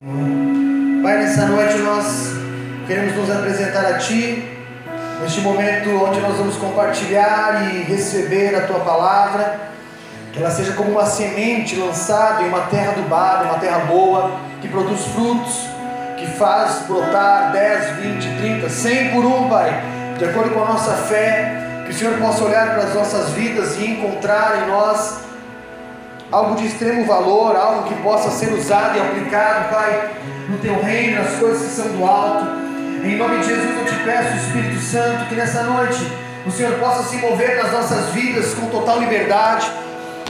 Pai, nessa noite nós queremos nos apresentar a Ti, neste momento onde nós vamos compartilhar e receber a Tua palavra, que ela seja como uma semente lançada em uma terra adubada, uma terra boa, que produz frutos, que faz brotar 10, 20, 30, 100 por um, Pai, de acordo com a nossa fé, que o Senhor possa olhar para as nossas vidas e encontrar em nós algo de extremo valor, algo que possa ser usado e aplicado, Pai, no teu reino, nas coisas que são do alto. Em nome de Jesus eu te peço, Espírito Santo, que nessa noite o Senhor possa se mover nas nossas vidas com total liberdade,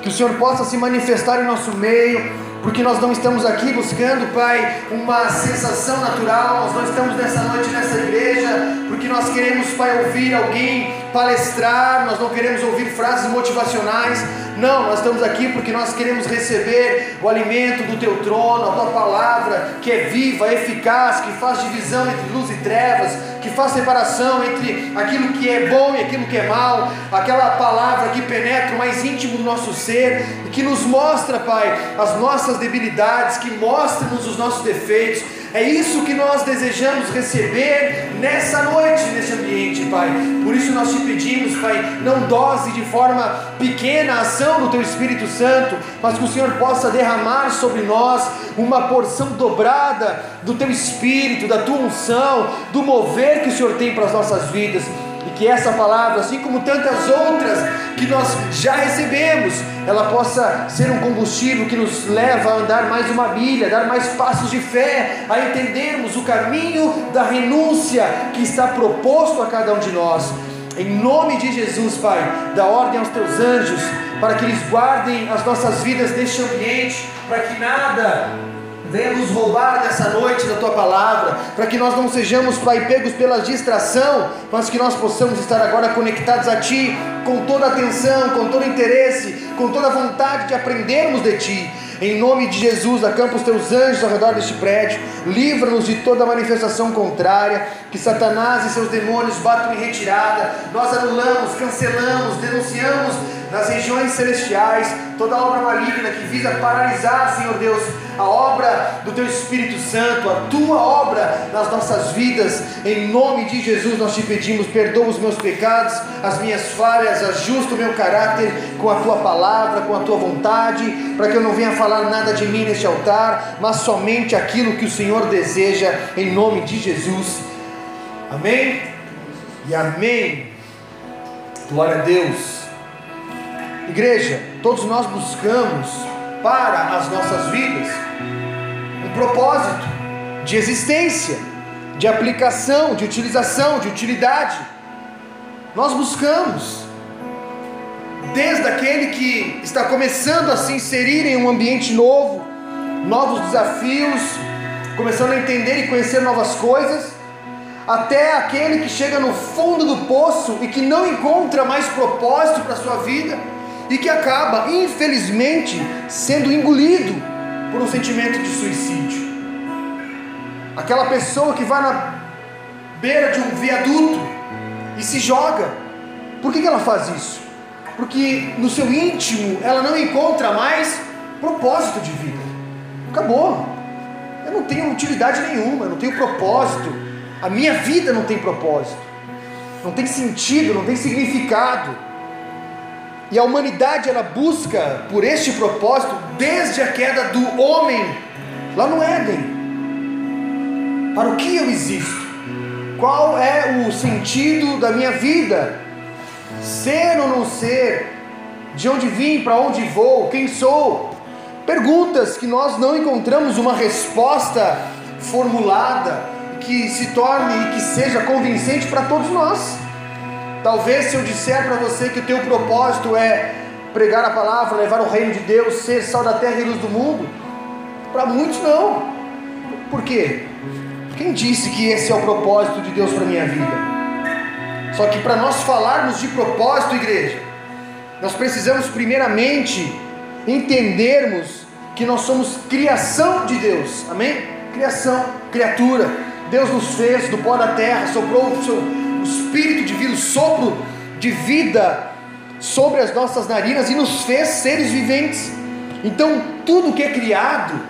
que o Senhor possa se manifestar em nosso meio porque nós não estamos aqui buscando, Pai, uma sensação natural, nós não estamos nessa noite nessa igreja, porque nós queremos, Pai, ouvir alguém palestrar, nós não queremos ouvir frases motivacionais, não, nós estamos aqui porque nós queremos receber o alimento do Teu trono, a Tua palavra, que é viva, eficaz, que faz divisão entre luz e trevas, que faz separação entre aquilo que é bom e aquilo que é mal, aquela palavra que penetra o mais íntimo do nosso ser e que nos mostra, Pai, as nossas debilidades, que mostra-nos os nossos defeitos. É isso que nós desejamos receber nessa noite, nesse ambiente, Pai. Por isso nós te pedimos, Pai, não dose de forma pequena a ação do Teu Espírito Santo, mas que o Senhor possa derramar sobre nós uma porção dobrada do Teu Espírito, da Tua unção, do mover que o Senhor tem para as nossas vidas que essa palavra, assim como tantas outras que nós já recebemos, ela possa ser um combustível que nos leva a andar mais uma milha, dar mais passos de fé, a entendermos o caminho da renúncia que está proposto a cada um de nós. Em nome de Jesus, Pai, dá ordem aos teus anjos para que eles guardem as nossas vidas neste ambiente, para que nada Venha nos roubar nessa noite da tua palavra, para que nós não sejamos, Pai, pegos pela distração, mas que nós possamos estar agora conectados a Ti, com toda atenção, com todo interesse, com toda vontade de aprendermos de Ti. Em nome de Jesus, acampa os teus anjos ao redor deste prédio, livra-nos de toda manifestação contrária, que Satanás e seus demônios batam em retirada. Nós anulamos, cancelamos, denunciamos nas regiões celestiais toda obra maligna que visa paralisar, Senhor Deus, a obra do Teu Espírito Santo, a Tua obra nas nossas vidas. Em nome de Jesus nós te pedimos, perdoa os meus pecados, as minhas falhas, ajusta o meu caráter com a Tua palavra, com a Tua vontade, para que eu não venha falar nada de mim neste altar, mas somente aquilo que o Senhor deseja, em nome de Jesus. Amém? E amém. Glória a Deus. Igreja, todos nós buscamos para as nossas vidas um propósito de existência, de aplicação, de utilização, de utilidade. Nós buscamos, desde aquele que está começando a se inserir em um ambiente novo, novos desafios, começando a entender e conhecer novas coisas, até aquele que chega no fundo do poço e que não encontra mais propósito para a sua vida e que acaba, infelizmente, sendo engolido por um sentimento de suicídio. Aquela pessoa que vai na beira de um viaduto e se joga. Por que, que ela faz isso? Porque no seu íntimo ela não encontra mais propósito de vida. Acabou. Eu não tenho utilidade nenhuma, eu não tenho propósito. A minha vida não tem propósito. Não tem sentido, não tem significado. E a humanidade ela busca por este propósito desde a queda do homem lá no Éden. Para o que eu existo? Qual é o sentido da minha vida? Ser ou não ser? De onde vim, para onde vou, quem sou? Perguntas que nós não encontramos uma resposta formulada que se torne e que seja convincente para todos nós. Talvez se eu disser para você que o teu propósito é pregar a palavra, levar o reino de Deus, ser sal da terra e luz do mundo, para muitos não. Por quê? Quem disse que esse é o propósito de Deus para minha vida? Só que para nós falarmos de propósito, igreja, nós precisamos primeiramente entendermos que nós somos criação de Deus. Amém? Criação, criatura. Deus nos fez do pó da terra, soprou o seu espírito de vida, o sopro de vida sobre as nossas narinas e nos fez seres viventes. Então, tudo que é criado,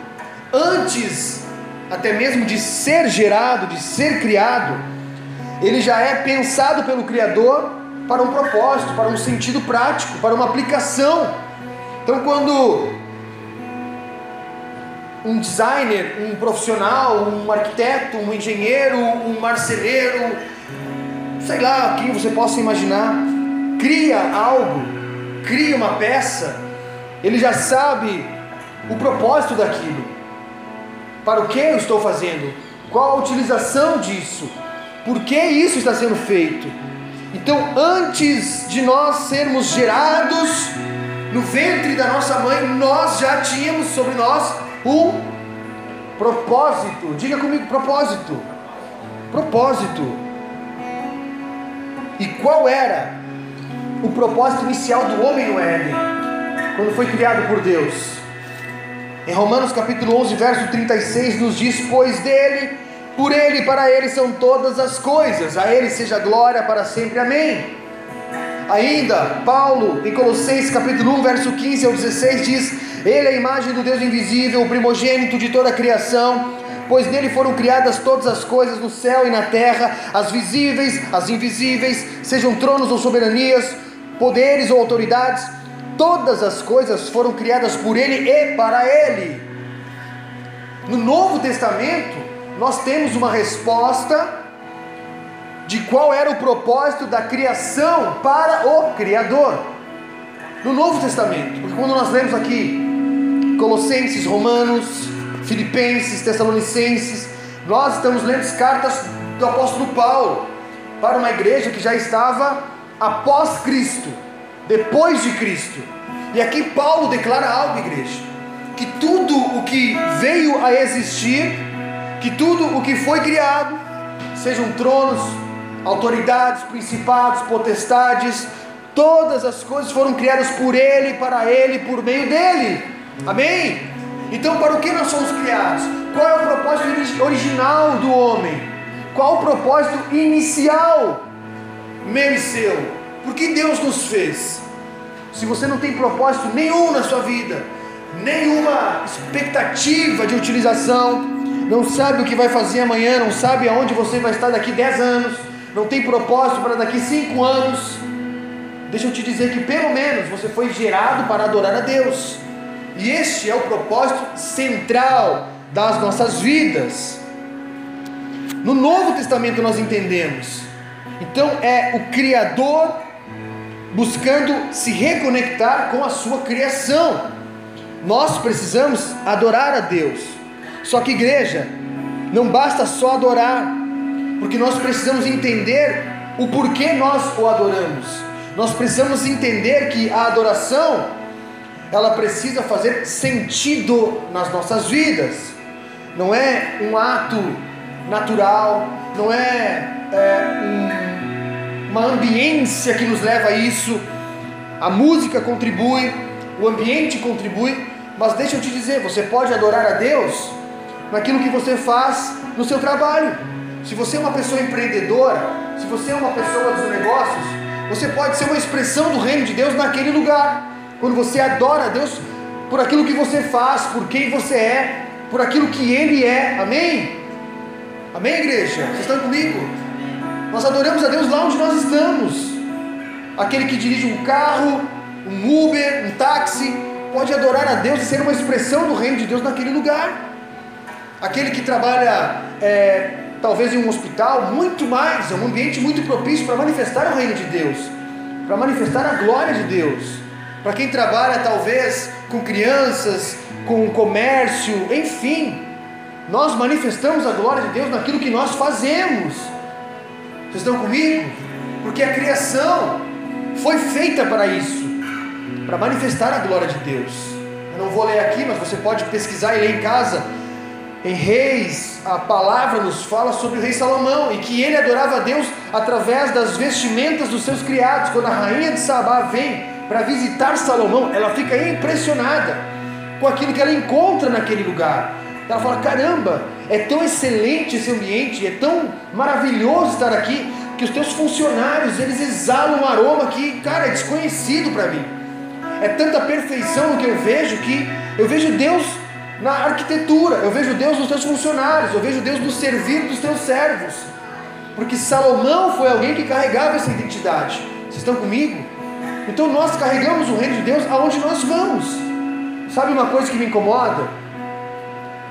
antes até mesmo de ser gerado, de ser criado, ele já é pensado pelo Criador para um propósito, para um sentido prático, para uma aplicação. Então, quando um designer, um profissional, um arquiteto, um engenheiro, um marceneiro, sei lá, quem você possa imaginar, cria algo, cria uma peça, ele já sabe o propósito daquilo. Para o que eu estou fazendo? Qual a utilização disso? Por que isso está sendo feito? Então, antes de nós sermos gerados no ventre da nossa mãe, nós já tínhamos sobre nós um propósito. Diga comigo, propósito. Propósito. E qual era o propósito inicial do homem no Éden, quando foi criado por Deus? Em Romanos capítulo 11, verso 36 nos diz: "Pois dele, por ele e para ele são todas as coisas. A ele seja glória para sempre. Amém." Ainda, Paulo, em Colossenses capítulo 1, verso 15 ao 16 diz: "Ele é a imagem do Deus invisível, o primogênito de toda a criação." Pois nele foram criadas todas as coisas no céu e na terra, as visíveis, as invisíveis, sejam tronos ou soberanias, poderes ou autoridades, todas as coisas foram criadas por Ele e para Ele. No Novo Testamento, nós temos uma resposta de qual era o propósito da criação para o Criador. No Novo Testamento, porque quando nós lemos aqui Colossenses, Romanos, Filipenses, Tessalonicenses, nós estamos lendo cartas do apóstolo Paulo para uma igreja que já estava após Cristo depois de Cristo. E aqui Paulo declara algo, igreja: que tudo o que veio a existir, que tudo o que foi criado, sejam tronos, autoridades, principados, potestades, todas as coisas foram criadas por Ele, para Ele, por meio dele. Amém? Então, para o que nós somos criados? Qual é o propósito original do homem? Qual o propósito inicial, meu e seu? Por que Deus nos fez? Se você não tem propósito nenhum na sua vida, nenhuma expectativa de utilização, não sabe o que vai fazer amanhã, não sabe aonde você vai estar daqui 10 anos, não tem propósito para daqui 5 anos, deixa eu te dizer que pelo menos você foi gerado para adorar a Deus, e este é o propósito central das nossas vidas. No Novo Testamento nós entendemos, então é o Criador buscando se reconectar com a sua criação. Nós precisamos adorar a Deus. Só que, igreja, não basta só adorar, porque nós precisamos entender o porquê nós o adoramos. Nós precisamos entender que a adoração ela precisa fazer sentido nas nossas vidas. Não é um ato natural, não é, é um uma ambiência que nos leva a isso. A música contribui, o ambiente contribui, mas deixa eu te dizer, você pode adorar a Deus naquilo que você faz no seu trabalho. Se você é uma pessoa empreendedora, se você é uma pessoa dos negócios, você pode ser uma expressão do reino de Deus naquele lugar. Quando você adora a Deus por aquilo que você faz, por quem você é, por aquilo que Ele é. Amém? Amém, igreja? Vocês estão comigo? Nós adoramos a Deus lá onde nós estamos. Aquele que dirige um carro, um Uber, um táxi, pode adorar a Deus e ser uma expressão do reino de Deus naquele lugar. Aquele que trabalha, é, talvez em um hospital, muito mais, é um ambiente muito propício para manifestar o reino de Deus, para manifestar a glória de Deus. Para quem trabalha, talvez, com crianças, com comércio, enfim, nós manifestamos a glória de Deus naquilo que nós fazemos. Vocês estão comigo? Porque a criação foi feita para isso, para manifestar a glória de Deus. Eu não vou ler aqui, mas você pode pesquisar e ler em casa. Em Reis, a palavra nos fala sobre o rei Salomão e que ele adorava a Deus através das vestimentas dos seus criados. Quando a rainha de Sabá vem para visitar Salomão, ela fica impressionada com aquilo que ela encontra naquele lugar. Ela fala: caramba, é tão excelente esse ambiente, é tão maravilhoso estar aqui, que os teus funcionários eles exalam um aroma que, cara, é desconhecido para mim. É tanta perfeição que eu vejo que eu vejo Deus na arquitetura, eu vejo Deus nos teus funcionários, eu vejo Deus no servir dos teus servos. Porque Salomão foi alguém que carregava essa identidade. Vocês estão comigo? Então nós carregamos o reino de Deus aonde nós vamos. Sabe uma coisa que me incomoda?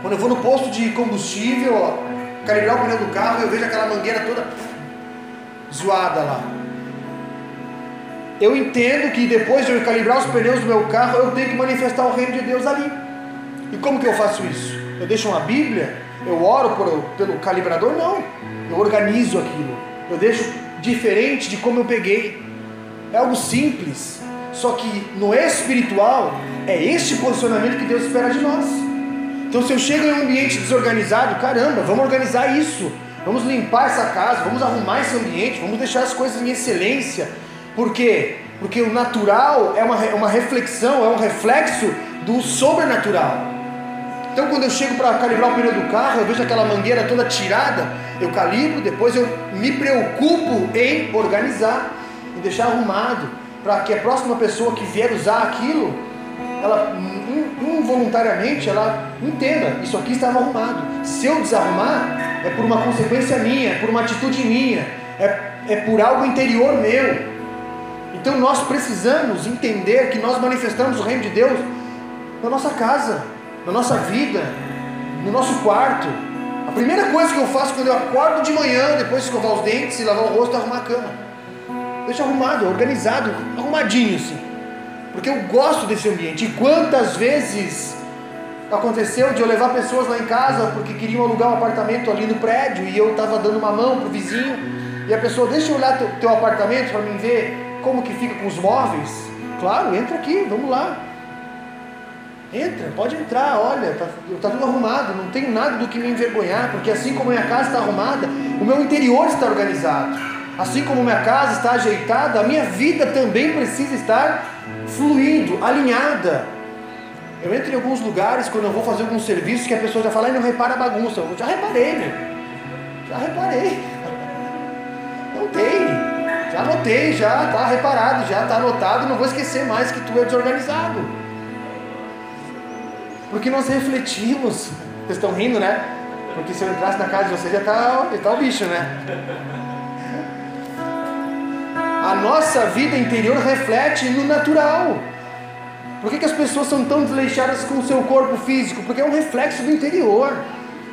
Quando eu vou no posto de combustível, ó, calibrar o pneu do carro, eu vejo aquela mangueira toda zoada lá. Eu entendo que depois de eu calibrar os pneus do meu carro, eu tenho que manifestar o reino de Deus ali. E como que eu faço isso? Eu deixo uma Bíblia? Eu oro por, pelo calibrador? Não. Eu organizo aquilo. Eu deixo diferente de como eu peguei. É algo simples. Só que no espiritual, é este posicionamento que Deus espera de nós. Então, se eu chego em um ambiente desorganizado, caramba, vamos organizar isso. Vamos limpar essa casa, vamos arrumar esse ambiente, vamos deixar as coisas em excelência. Por quê? Porque o natural é uma, uma reflexão, é um reflexo do sobrenatural. Então, quando eu chego para calibrar o pneu do carro, eu vejo aquela mangueira toda tirada, eu calibro, depois eu me preocupo em organizar, em deixar arrumado, para que a próxima pessoa que vier usar aquilo, ela involuntariamente ela entenda, isso aqui estava arrumado. Se eu desarrumar, é por uma consequência minha, é por uma atitude minha, é, é por algo interior meu. Então nós precisamos entender que nós manifestamos o reino de Deus na nossa casa na nossa vida, no nosso quarto. A primeira coisa que eu faço quando eu acordo de manhã, depois de escovar os dentes e lavar o rosto, é arrumar a cama. Deixa arrumado, organizado, arrumadinho assim. Porque eu gosto desse ambiente. E quantas vezes aconteceu de eu levar pessoas lá em casa porque queriam alugar um apartamento ali no prédio e eu estava dando uma mão pro vizinho e a pessoa deixa eu olhar teu, teu apartamento para mim ver como que fica com os móveis. Claro, entra aqui, vamos lá. Entra, pode entrar, olha, está tá tudo arrumado, não tenho nada do que me envergonhar, porque assim como minha casa está arrumada, o meu interior está organizado. Assim como minha casa está ajeitada, a minha vida também precisa estar fluindo, alinhada. Eu entro em alguns lugares quando eu vou fazer algum serviço que a pessoa já fala, e não repara a bagunça. Eu já reparei, meu. Já reparei. Não tem. Já anotei, já está reparado, já está anotado, não vou esquecer mais que tu é desorganizado. Porque nós refletimos. Vocês estão rindo, né? Porque se eu entrasse na casa de vocês já está tá o bicho, né? A nossa vida interior reflete no natural. Por que, que as pessoas são tão desleixadas com o seu corpo físico? Porque é um reflexo do interior.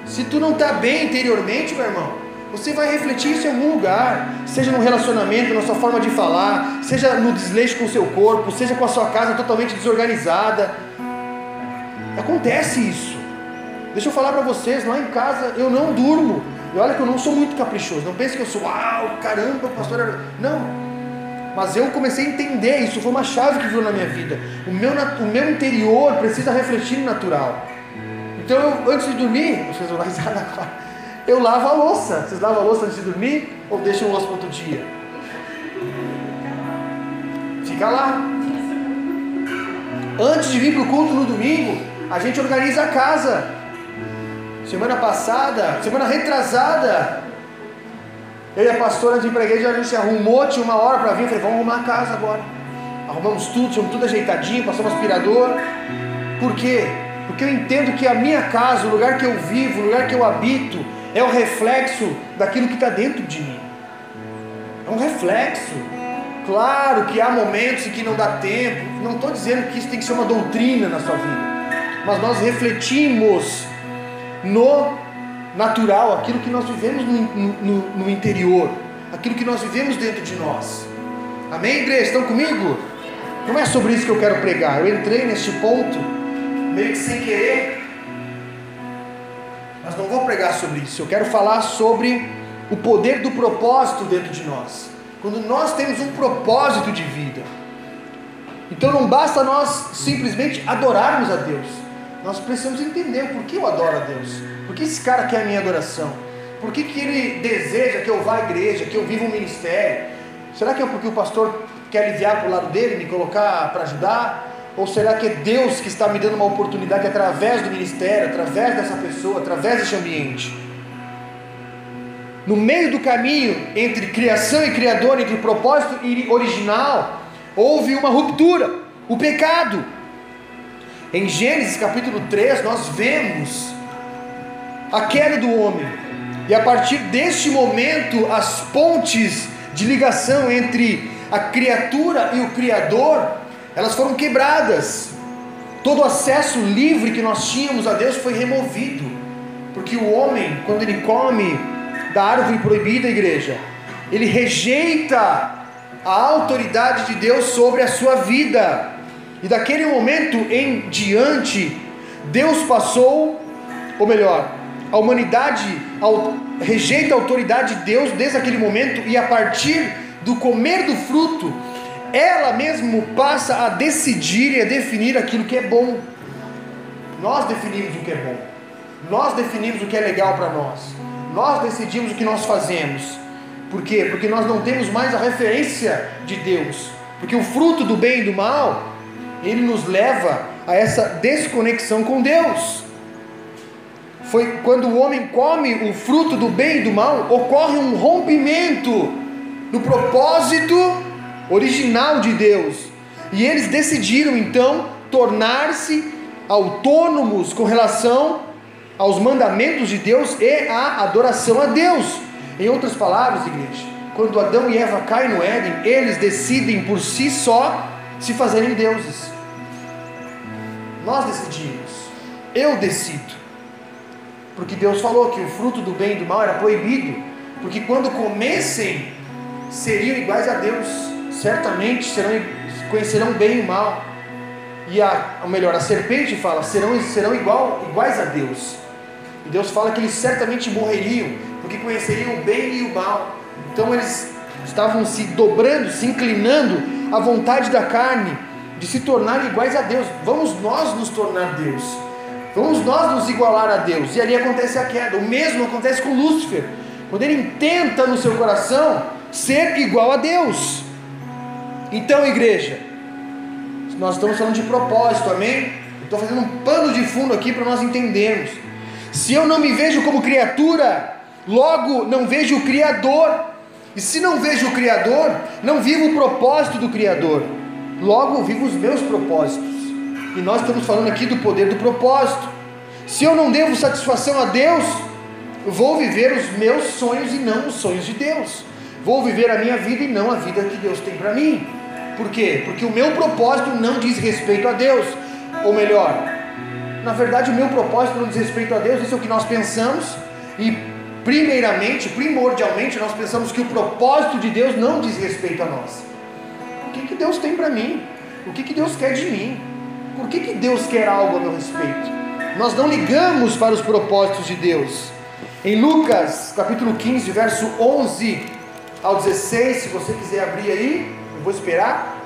Se tu não está bem interiormente, meu irmão, você vai refletir isso em algum lugar, seja no relacionamento, na sua forma de falar, seja no desleixo com o seu corpo, seja com a sua casa totalmente desorganizada. Acontece isso. Deixa eu falar para vocês, lá em casa eu não durmo. E olha que eu não sou muito caprichoso. Não pense que eu sou, uau, caramba, pastor. Não. Mas eu comecei a entender, isso foi uma chave que viu na minha vida. O meu, o meu interior precisa refletir no natural. Então eu, antes de dormir, vocês vão risada agora. Eu lavo a louça. Vocês lavam a louça antes de dormir? Ou deixam a louça para outro dia? Fica lá. Antes de vir para o culto no domingo, a gente organiza a casa. Semana passada, semana retrasada, eu e a pastora de igreja, a gente arrumou, tinha uma hora para vir, eu falei, vamos arrumar a casa agora. Arrumamos tudo, tinha tudo ajeitadinho, passamos aspirador. Por quê? Porque eu entendo que a minha casa, o lugar que eu vivo, o lugar que eu habito, é o reflexo daquilo que está dentro de mim. É um reflexo. Claro que há momentos em que não dá tempo. Não estou dizendo que isso tem que ser uma doutrina na sua vida mas nós refletimos no natural, aquilo que nós vivemos no, no, no, interior, aquilo que nós vivemos dentro de nós. Amém, igreja? Estão comigo? Não é sobre isso que eu quero pregar. Eu entrei neste ponto meio que sem querer, mas não vou pregar sobre isso. Eu quero falar sobre o poder do propósito dentro de nós. Quando nós temos um propósito de vida. Então não basta nós simplesmente adorarmos a Deus nós precisamos entender por que eu adoro a Deus. Por que esse cara quer a minha adoração? Por que, que ele deseja que eu vá à igreja, que eu viva um ministério? Será que é porque o pastor quer aliviar para o lado dele, me colocar para ajudar? Ou será que é Deus que está me dando uma oportunidade através do ministério, através dessa pessoa, através desse ambiente? No meio do caminho entre criação e criador, entre propósito e original, houve uma ruptura, o pecado. Em Gênesis capítulo 3, nós vemos a queda do homem, e a partir deste momento, as pontes de ligação entre a criatura e o Criador, elas foram quebradas. Todo o acesso livre que nós tínhamos a Deus foi removido, porque o homem, quando ele come da árvore proibida, igreja, ele rejeita a autoridade de Deus sobre a sua vida, e daquele momento em diante, Deus passou, ou melhor, a humanidade rejeita a autoridade de Deus desde aquele momento, e a partir do comer do fruto, ela mesmo passa a decidir e a definir aquilo que é bom. Nós definimos o que é bom, nós definimos o que é legal para nós, nós decidimos o que nós fazemos. Por quê? Porque nós não temos mais a referência de Deus. Porque o fruto do bem e do mal, ele nos leva a essa desconexão com Deus. Foi quando o homem come o fruto do bem e do mal, ocorre um rompimento no propósito original de Deus. E eles decidiram então tornar-se autônomos com relação aos mandamentos de Deus e à adoração a Deus. Em outras palavras, igreja, quando Adão e Eva caem no Éden, eles decidem por si só se fazerem deuses. Nós decidimos, eu decido, porque Deus falou que o fruto do bem e do mal era proibido, porque quando comessem seriam iguais a Deus, certamente serão, conhecerão bem e o mal. E a, ou melhor, a serpente fala, serão, serão igual, iguais a Deus. E Deus fala que eles certamente morreriam, porque conheceriam o bem e o mal. Então eles estavam se dobrando, se inclinando à vontade da carne, de se tornar iguais a Deus. Vamos nós nos tornar Deus. Vamos nós nos igualar a Deus. E ali acontece a queda. O mesmo acontece com Lúcifer. Quando ele tenta no seu coração ser igual a Deus. Então, igreja, nós estamos falando de propósito, amém? Estou fazendo um pano de fundo aqui para nós entendermos. Se eu não me vejo como criatura, logo não vejo o Criador. E se não vejo o Criador, não vivo o propósito do Criador. Logo vivo os meus propósitos. E nós estamos falando aqui do poder do propósito. Se eu não devo satisfação a Deus, vou viver os meus sonhos e não os sonhos de Deus. Vou viver a minha vida e não a vida que Deus tem para mim. Por quê? Porque o meu propósito não diz respeito a Deus. Ou melhor, na verdade, o meu propósito não diz respeito a Deus, isso é o que nós pensamos, e primeiramente, primordialmente, nós pensamos que o propósito de Deus não diz respeito a nós. O que, que Deus tem para mim? O que, que Deus quer de mim? Por que, que Deus quer algo a meu respeito? Nós não ligamos para os propósitos de Deus. Em Lucas, capítulo 15, verso 11 ao 16, se você quiser abrir aí, eu vou esperar.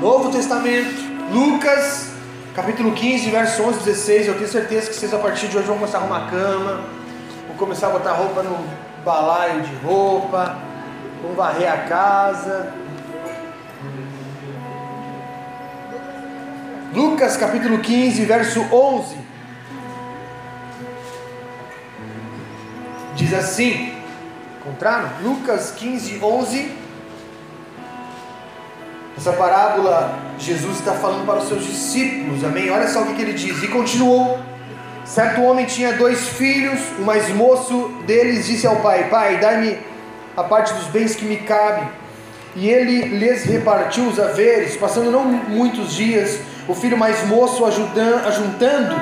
Novo Testamento, Lucas, capítulo 15, verso 11 16. Eu tenho certeza que vocês a partir de hoje vão começar a arrumar a cama, vão começar a botar roupa no balaio de roupa, vão varrer a casa. Lucas capítulo 15, verso 11. Diz assim: Encontraram? Lucas 15, 11 essa parábola, Jesus está falando para os seus discípulos, amém? Olha só o que ele diz. E continuou: Certo homem tinha dois filhos, o mais moço deles disse ao pai: Pai, dai-me a parte dos bens que me cabe. E ele lhes repartiu os haveres, passando não muitos dias, o filho mais moço, ajudando, ajuntando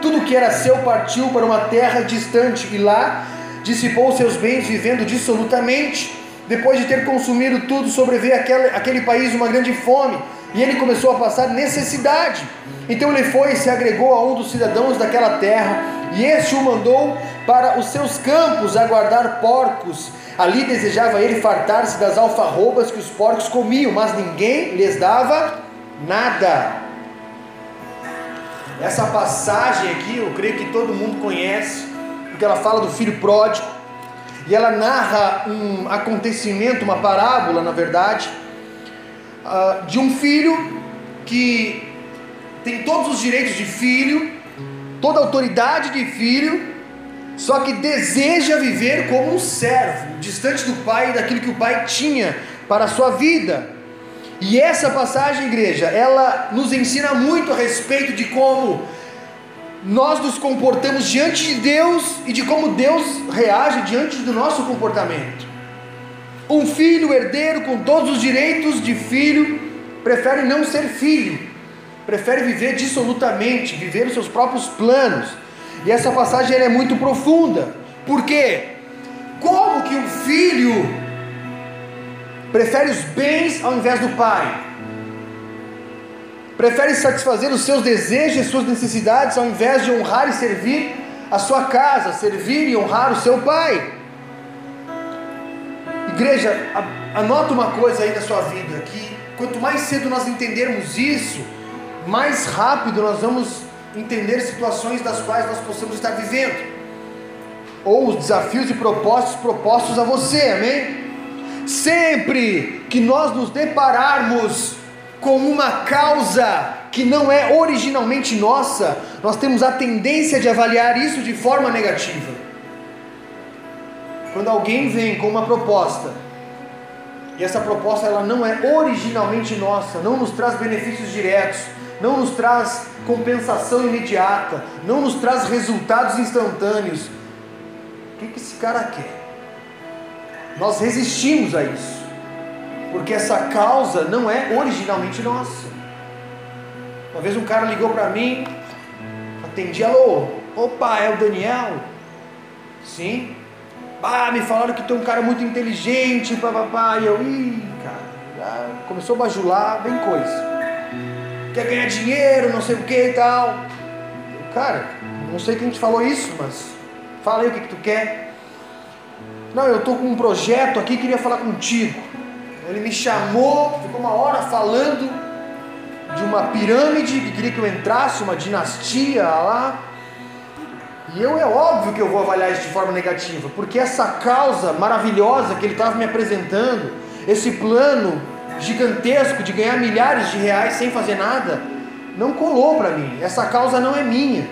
tudo que era seu, partiu para uma terra distante e lá dissipou seus bens, vivendo dissolutamente. Depois de ter consumido tudo, sobreveio aquele, aquele país uma grande fome, e ele começou a passar necessidade. Então ele foi e se agregou a um dos cidadãos daquela terra, e este o mandou para os seus campos a guardar porcos. Ali desejava ele fartar-se das alfarrobas que os porcos comiam, mas ninguém lhes dava nada. Essa passagem aqui, eu creio que todo mundo conhece, porque ela fala do filho pródigo e ela narra um acontecimento, uma parábola, na verdade, ah, de um filho que tem todos os direitos de filho, toda a autoridade de filho, só que deseja viver como um servo, distante do pai e daquilo que o pai tinha para a sua vida. E essa passagem, igreja, ela nos ensina muito a respeito de como nós nos comportamos diante de Deus e de como Deus reage diante do nosso comportamento. Um filho herdeiro com todos os direitos de filho prefere não ser filho, prefere viver dissolutamente, viver os seus próprios planos. E essa passagem é muito profunda. Por quê? Como que um filho prefere os bens ao invés do pai? Prefere satisfazer os seus desejos e suas necessidades ao invés de honrar e servir a sua casa, servir e honrar o seu pai? Igreja, anota uma coisa aí na sua vida, que quanto mais cedo nós entendermos isso, mais rápido nós vamos entender situações das quais nós possamos estar vivendo, ou os desafios e propósitos propostos a você, amém? Sempre que nós nos depararmos com uma causa que não é originalmente nossa, nós temos a tendência de avaliar isso de forma negativa. Quando alguém vem com uma proposta, e essa proposta ela não é originalmente nossa, não nos traz benefícios diretos, não nos traz compensação imediata, não nos traz resultados instantâneos. O que, que esse cara quer? Nós resistimos a isso, porque essa causa não é originalmente nossa. Uma vez um cara ligou para mim, atendi, alô, opa, é o Daniel? Sim. Ah, me falaram que tu é um cara muito inteligente, papapá, e eu, ih, cara, começou a bajular, bem coisa quer ganhar dinheiro, não sei o que e tal. Cara, não sei quem te falou isso, mas fala aí o que, que tu quer. Não, eu estou com um projeto aqui, queria falar contigo. Ele me chamou, ficou uma hora falando de uma pirâmide que queria que eu entrasse, uma dinastia lá. E eu é óbvio que eu vou avaliar isso de forma negativa, porque essa causa maravilhosa que ele estava me apresentando, esse plano gigantesco de ganhar milhares de reais sem fazer nada, não colou para mim. Essa causa não é minha.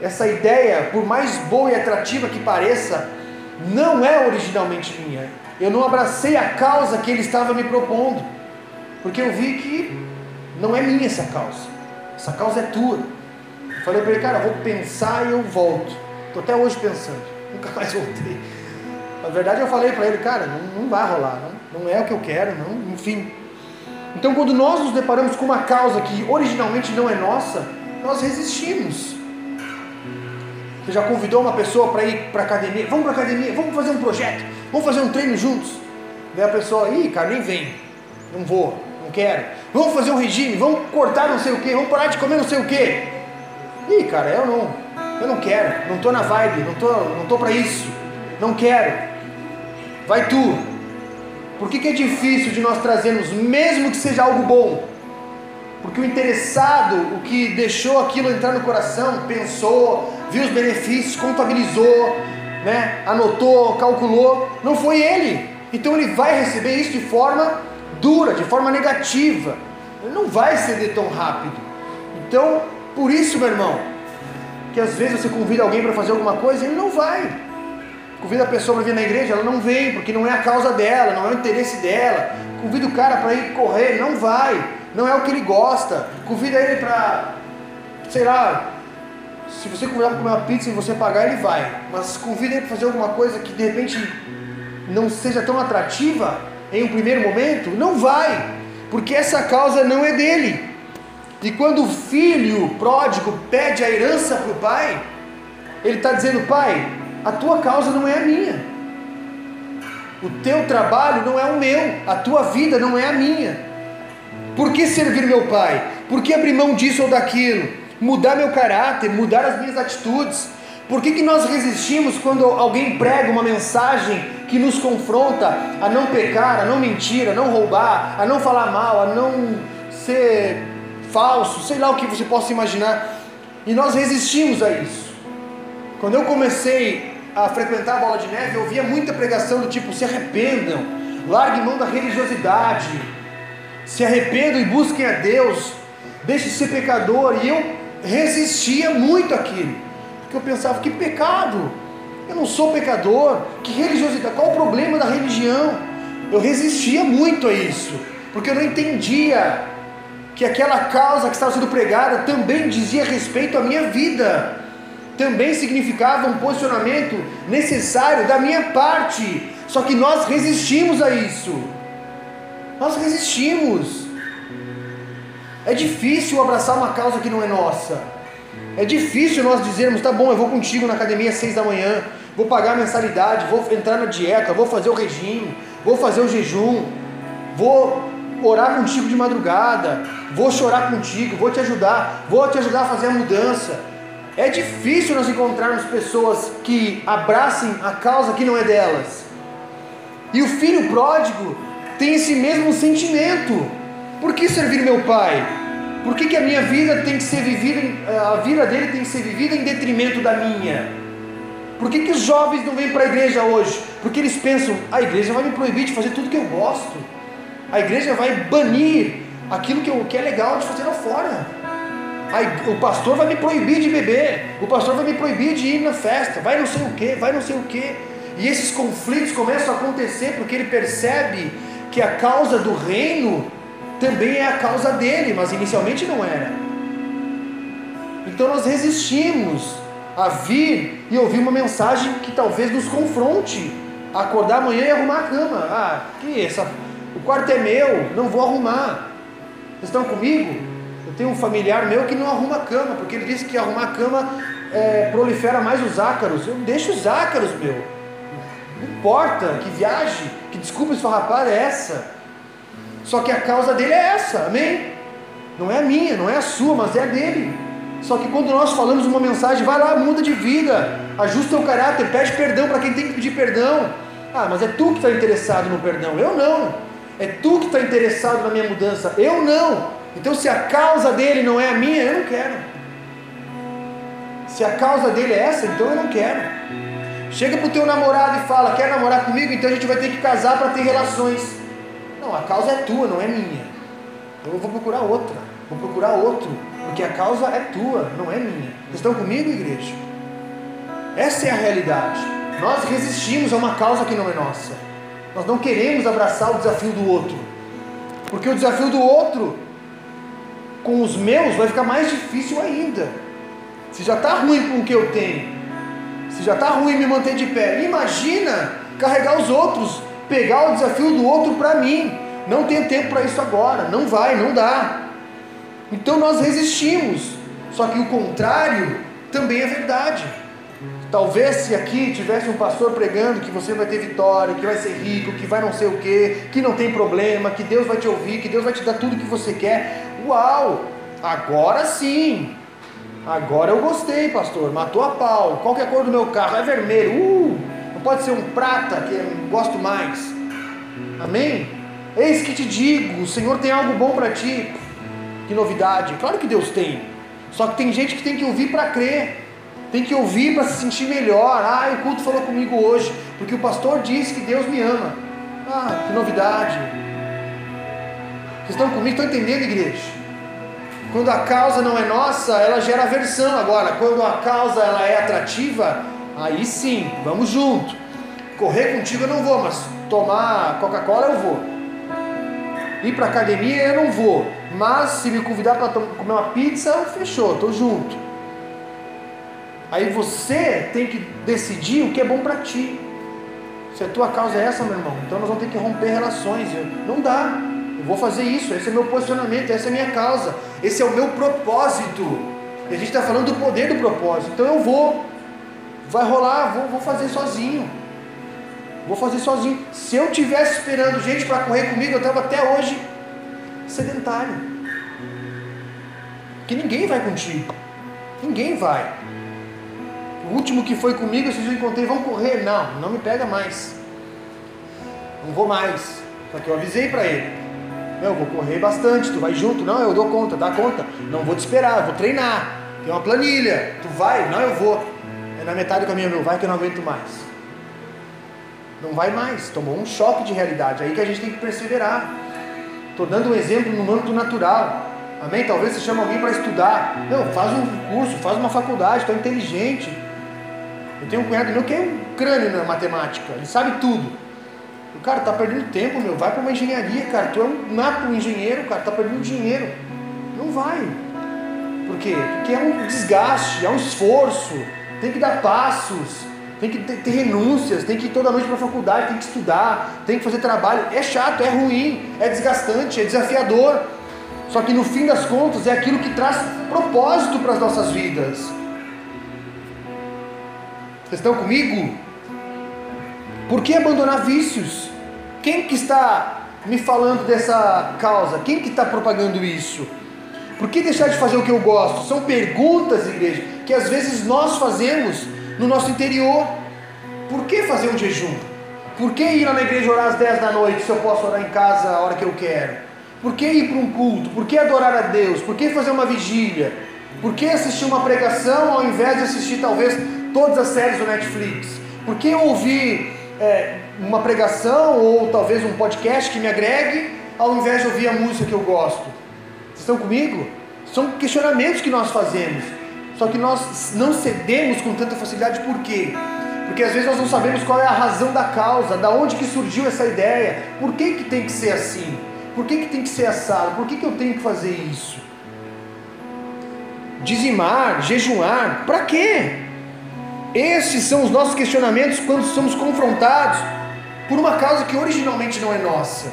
Essa ideia, por mais boa e atrativa que pareça, não é originalmente minha. Eu não abracei a causa que ele estava me propondo, porque eu vi que não é minha essa causa. Essa causa é tua. Falei para ele, cara, vou pensar e eu volto. Estou até hoje pensando, nunca mais voltei. Na verdade, eu falei para ele, cara, não, não vai rolar, não, não é o que eu quero, não, enfim. Então, quando nós nos deparamos com uma causa que originalmente não é nossa, nós resistimos. Você já convidou uma pessoa para ir para academia? Vamos para academia, vamos fazer um projeto, vamos fazer um treino juntos. Daí a pessoa, ih, cara, nem vem, não vou, não quero. Vamos fazer um regime, vamos cortar não sei o que, vamos parar de comer não sei o que. Ih, cara, eu não, eu não quero, não estou na vibe, não tô, não tô para isso, não quero. Vai tu. Por que, que é difícil de nós trazermos, mesmo que seja algo bom? Porque o interessado, o que deixou aquilo entrar no coração, pensou, viu os benefícios, contabilizou, né, anotou, calculou, não foi ele. Então ele vai receber isso de forma dura, de forma negativa. Ele não vai ceder tão rápido. Então, por isso, meu irmão, que às vezes você convida alguém para fazer alguma coisa, ele não vai convida a pessoa para vir na igreja, ela não vem, porque não é a causa dela, não é o interesse dela. Convida o cara para ir correr, ele não vai, não é o que ele gosta. Convida ele para, sei lá, se você convidar para comer uma pizza e você pagar, ele vai. Mas convida ele para fazer alguma coisa que de repente não seja tão atrativa em um primeiro momento, não vai, porque essa causa não é dele. E quando o filho pródigo pede a herança para o pai, ele está dizendo: Pai, a tua causa não é a minha. O teu trabalho não é o meu, a tua vida não é a minha. Por que servir meu pai? Por que abrir mão disso ou daquilo? Mudar meu caráter, mudar as minhas atitudes? Por que, que nós resistimos quando alguém prega uma mensagem que nos confronta a não pecar, a não mentir, a não roubar, a não falar mal, a não ser falso, sei lá o que você possa imaginar, e nós resistimos a isso? Quando eu comecei a frequentar a bola de neve, eu ouvia muita pregação do tipo: se arrependam, larguem mão da religiosidade, se arrependam e busquem a Deus, deixe de ser pecador. E eu resistia muito àquilo, porque eu pensava: que pecado, eu não sou pecador, que religiosidade, qual o problema da religião? Eu resistia muito a isso, porque eu não entendia que aquela causa que estava sendo pregada também dizia respeito à minha vida, também significava um posicionamento necessário da minha parte. Só que nós resistimos a isso. Nós resistimos. É difícil abraçar uma causa que não é nossa. É difícil nós dizermos, tá bom, eu vou contigo na academia às seis da manhã, vou pagar a mensalidade, vou entrar na dieta, vou fazer o regime, vou fazer o jejum, vou orar contigo de madrugada, vou chorar contigo, vou te ajudar, vou te ajudar a fazer a mudança. É difícil nós encontrarmos pessoas que abracem a causa que não é delas. E o filho pródigo tem esse mesmo sentimento. Por que servir meu pai? Por que, que a minha vida tem que ser vivida, a vida dele tem que ser vivida em detrimento da minha? Por que, que os jovens não vêm para a igreja hoje? Porque eles pensam, a igreja vai me proibir de fazer tudo que eu gosto. A igreja vai banir aquilo que, eu, que é legal de fazer lá fora. A, o pastor vai me proibir de beber. O pastor vai me proibir de ir na festa. Vai não sei o que, vai não sei o que. E esses conflitos começam a acontecer porque ele percebe que a causa do reino também é a causa dele, mas inicialmente não era. Então nós resistimos a vir e ouvir uma mensagem que talvez nos confronte. Acordar amanhã e arrumar a cama. Ah, que essa o quarto é meu, não vou arrumar. Vocês estão comigo? Eu tenho um familiar meu que não arruma cama, porque ele disse que arrumar a cama é, prolifera mais os ácaros. Eu deixo os ácaros, meu. Não importa, que viagem, que desculpa esfarrapada é essa. Só que a causa dele é essa, amém? Não é a minha, não é a sua, mas é a dele. Só que quando nós falamos uma mensagem, vai lá, muda de vida, ajusta o caráter, pede perdão para quem tem que pedir perdão. Ah, mas é tu que está interessado no perdão, eu não. É tu que está interessado na minha mudança, eu não. Então, se a causa dele não é a minha, eu não quero. Se a causa dele é essa, então eu não quero. Chega para o teu namorado e fala: Quer namorar comigo? Então a gente vai ter que casar para ter relações. Não, a causa é tua, não é minha. Então eu vou procurar outra. Vou procurar outro. Porque a causa é tua, não é minha. Vocês estão comigo, igreja? Essa é a realidade. Nós resistimos a uma causa que não é nossa. Nós não queremos abraçar o desafio do outro, porque o desafio do outro com os meus vai ficar mais difícil ainda. Se já está ruim com o que eu tenho, se já está ruim me manter de pé, imagina carregar os outros, pegar o desafio do outro para mim. Não tenho tempo para isso agora, não vai, não dá. Então nós resistimos. Só que o contrário também é verdade. Talvez se aqui tivesse um pastor pregando que você vai ter vitória, que vai ser rico, que vai não sei o que, que não tem problema, que Deus vai te ouvir, que Deus vai te dar tudo que você quer. Uau! Agora sim! Agora eu gostei, pastor. Matou a pau. Qual que é a cor do meu carro? É vermelho. Uh! Não pode ser um prata, que eu gosto mais. Amém? Eis que te digo, o Senhor tem algo bom para ti. Que novidade. Claro que Deus tem. Só que tem gente que tem que ouvir para crer. Tem que ouvir para se sentir melhor. Ah, o culto falou comigo hoje, porque o pastor disse que Deus me ama. Ah, que novidade. Vocês estão comigo? Estão entendendo, igreja? Quando a causa não é nossa, ela gera aversão. Agora, quando a causa ela é atrativa, aí sim, vamos junto. Correr contigo eu não vou, mas tomar Coca-Cola eu vou. Ir para academia eu não vou. Mas se me convidar para comer uma pizza, fechou, estou junto. Aí você tem que decidir o que é bom para ti. Se a tua causa é essa, meu irmão, então nós vamos ter que romper relações. Não dá. Eu vou fazer isso. Esse é meu posicionamento. Essa é a minha causa. Esse é o meu propósito. E a gente está falando do poder do propósito. Então eu vou. Vai rolar. Vou, vou fazer sozinho. Vou fazer sozinho. Se eu tivesse esperando gente para correr comigo, eu estava até hoje sedentário. Que ninguém vai contigo. Ninguém vai. O último que foi comigo, vocês eu encontrei, vão correr. Não, não me pega mais. Não vou mais. Só que eu avisei para ele. Eu vou correr bastante, tu vai junto. Não, eu dou conta, dá conta. Não vou te esperar, vou treinar. Tem uma planilha. Tu vai? Não, eu vou. É na metade do caminho, meu, vai que eu não aguento mais. Não vai mais. Tomou um choque de realidade. Aí que a gente tem que perseverar. Estou dando um exemplo no âmbito natural. Amém? Talvez você chame alguém para estudar. Não, faz um curso, faz uma faculdade, estou inteligente. Eu tenho um cunhado meu que é um crânio na matemática, ele sabe tudo. O cara tá perdendo tempo, meu. Vai para uma engenharia, cara. Tu é um nato engenheiro, cara. Tá perdendo dinheiro. Não vai. Por quê? Porque é um desgaste, é um esforço. Tem que dar passos tem que ter, renúncias, tem que ir toda noite para a faculdade, tem que estudar, tem que fazer trabalho. É chato, é ruim, é desgastante, é desafiador. Só que no fim das contas é aquilo que traz propósito para as nossas vidas. Vocês estão comigo? Por que abandonar vícios? Quem que está me falando dessa causa? Quem que está propagando isso? Por que deixar de fazer o que eu gosto? São perguntas, igreja, que às vezes nós fazemos no nosso interior. Por que fazer um jejum? Por que ir na igreja orar às 10 da noite se eu posso orar em casa a hora que eu quero? Por que ir para um culto? Por que adorar a Deus? Por que fazer uma vigília? Por que assistir uma pregação ao invés de assistir talvez todas as séries do Netflix? Por que ouvir é, uma pregação ou talvez um podcast que me agregue ao invés de ouvir a música que eu gosto? Vocês estão comigo? São questionamentos que nós fazemos. Só que nós não cedemos com tanta facilidade, por quê? Porque às vezes nós não sabemos qual é a razão da causa, da onde que surgiu essa ideia, por que, que tem que ser assim, por que, que tem que ser assado, por que, que eu tenho que fazer isso? Dizimar, jejuar, para quê? Esses são os nossos questionamentos quando somos confrontados por uma causa que originalmente não é nossa.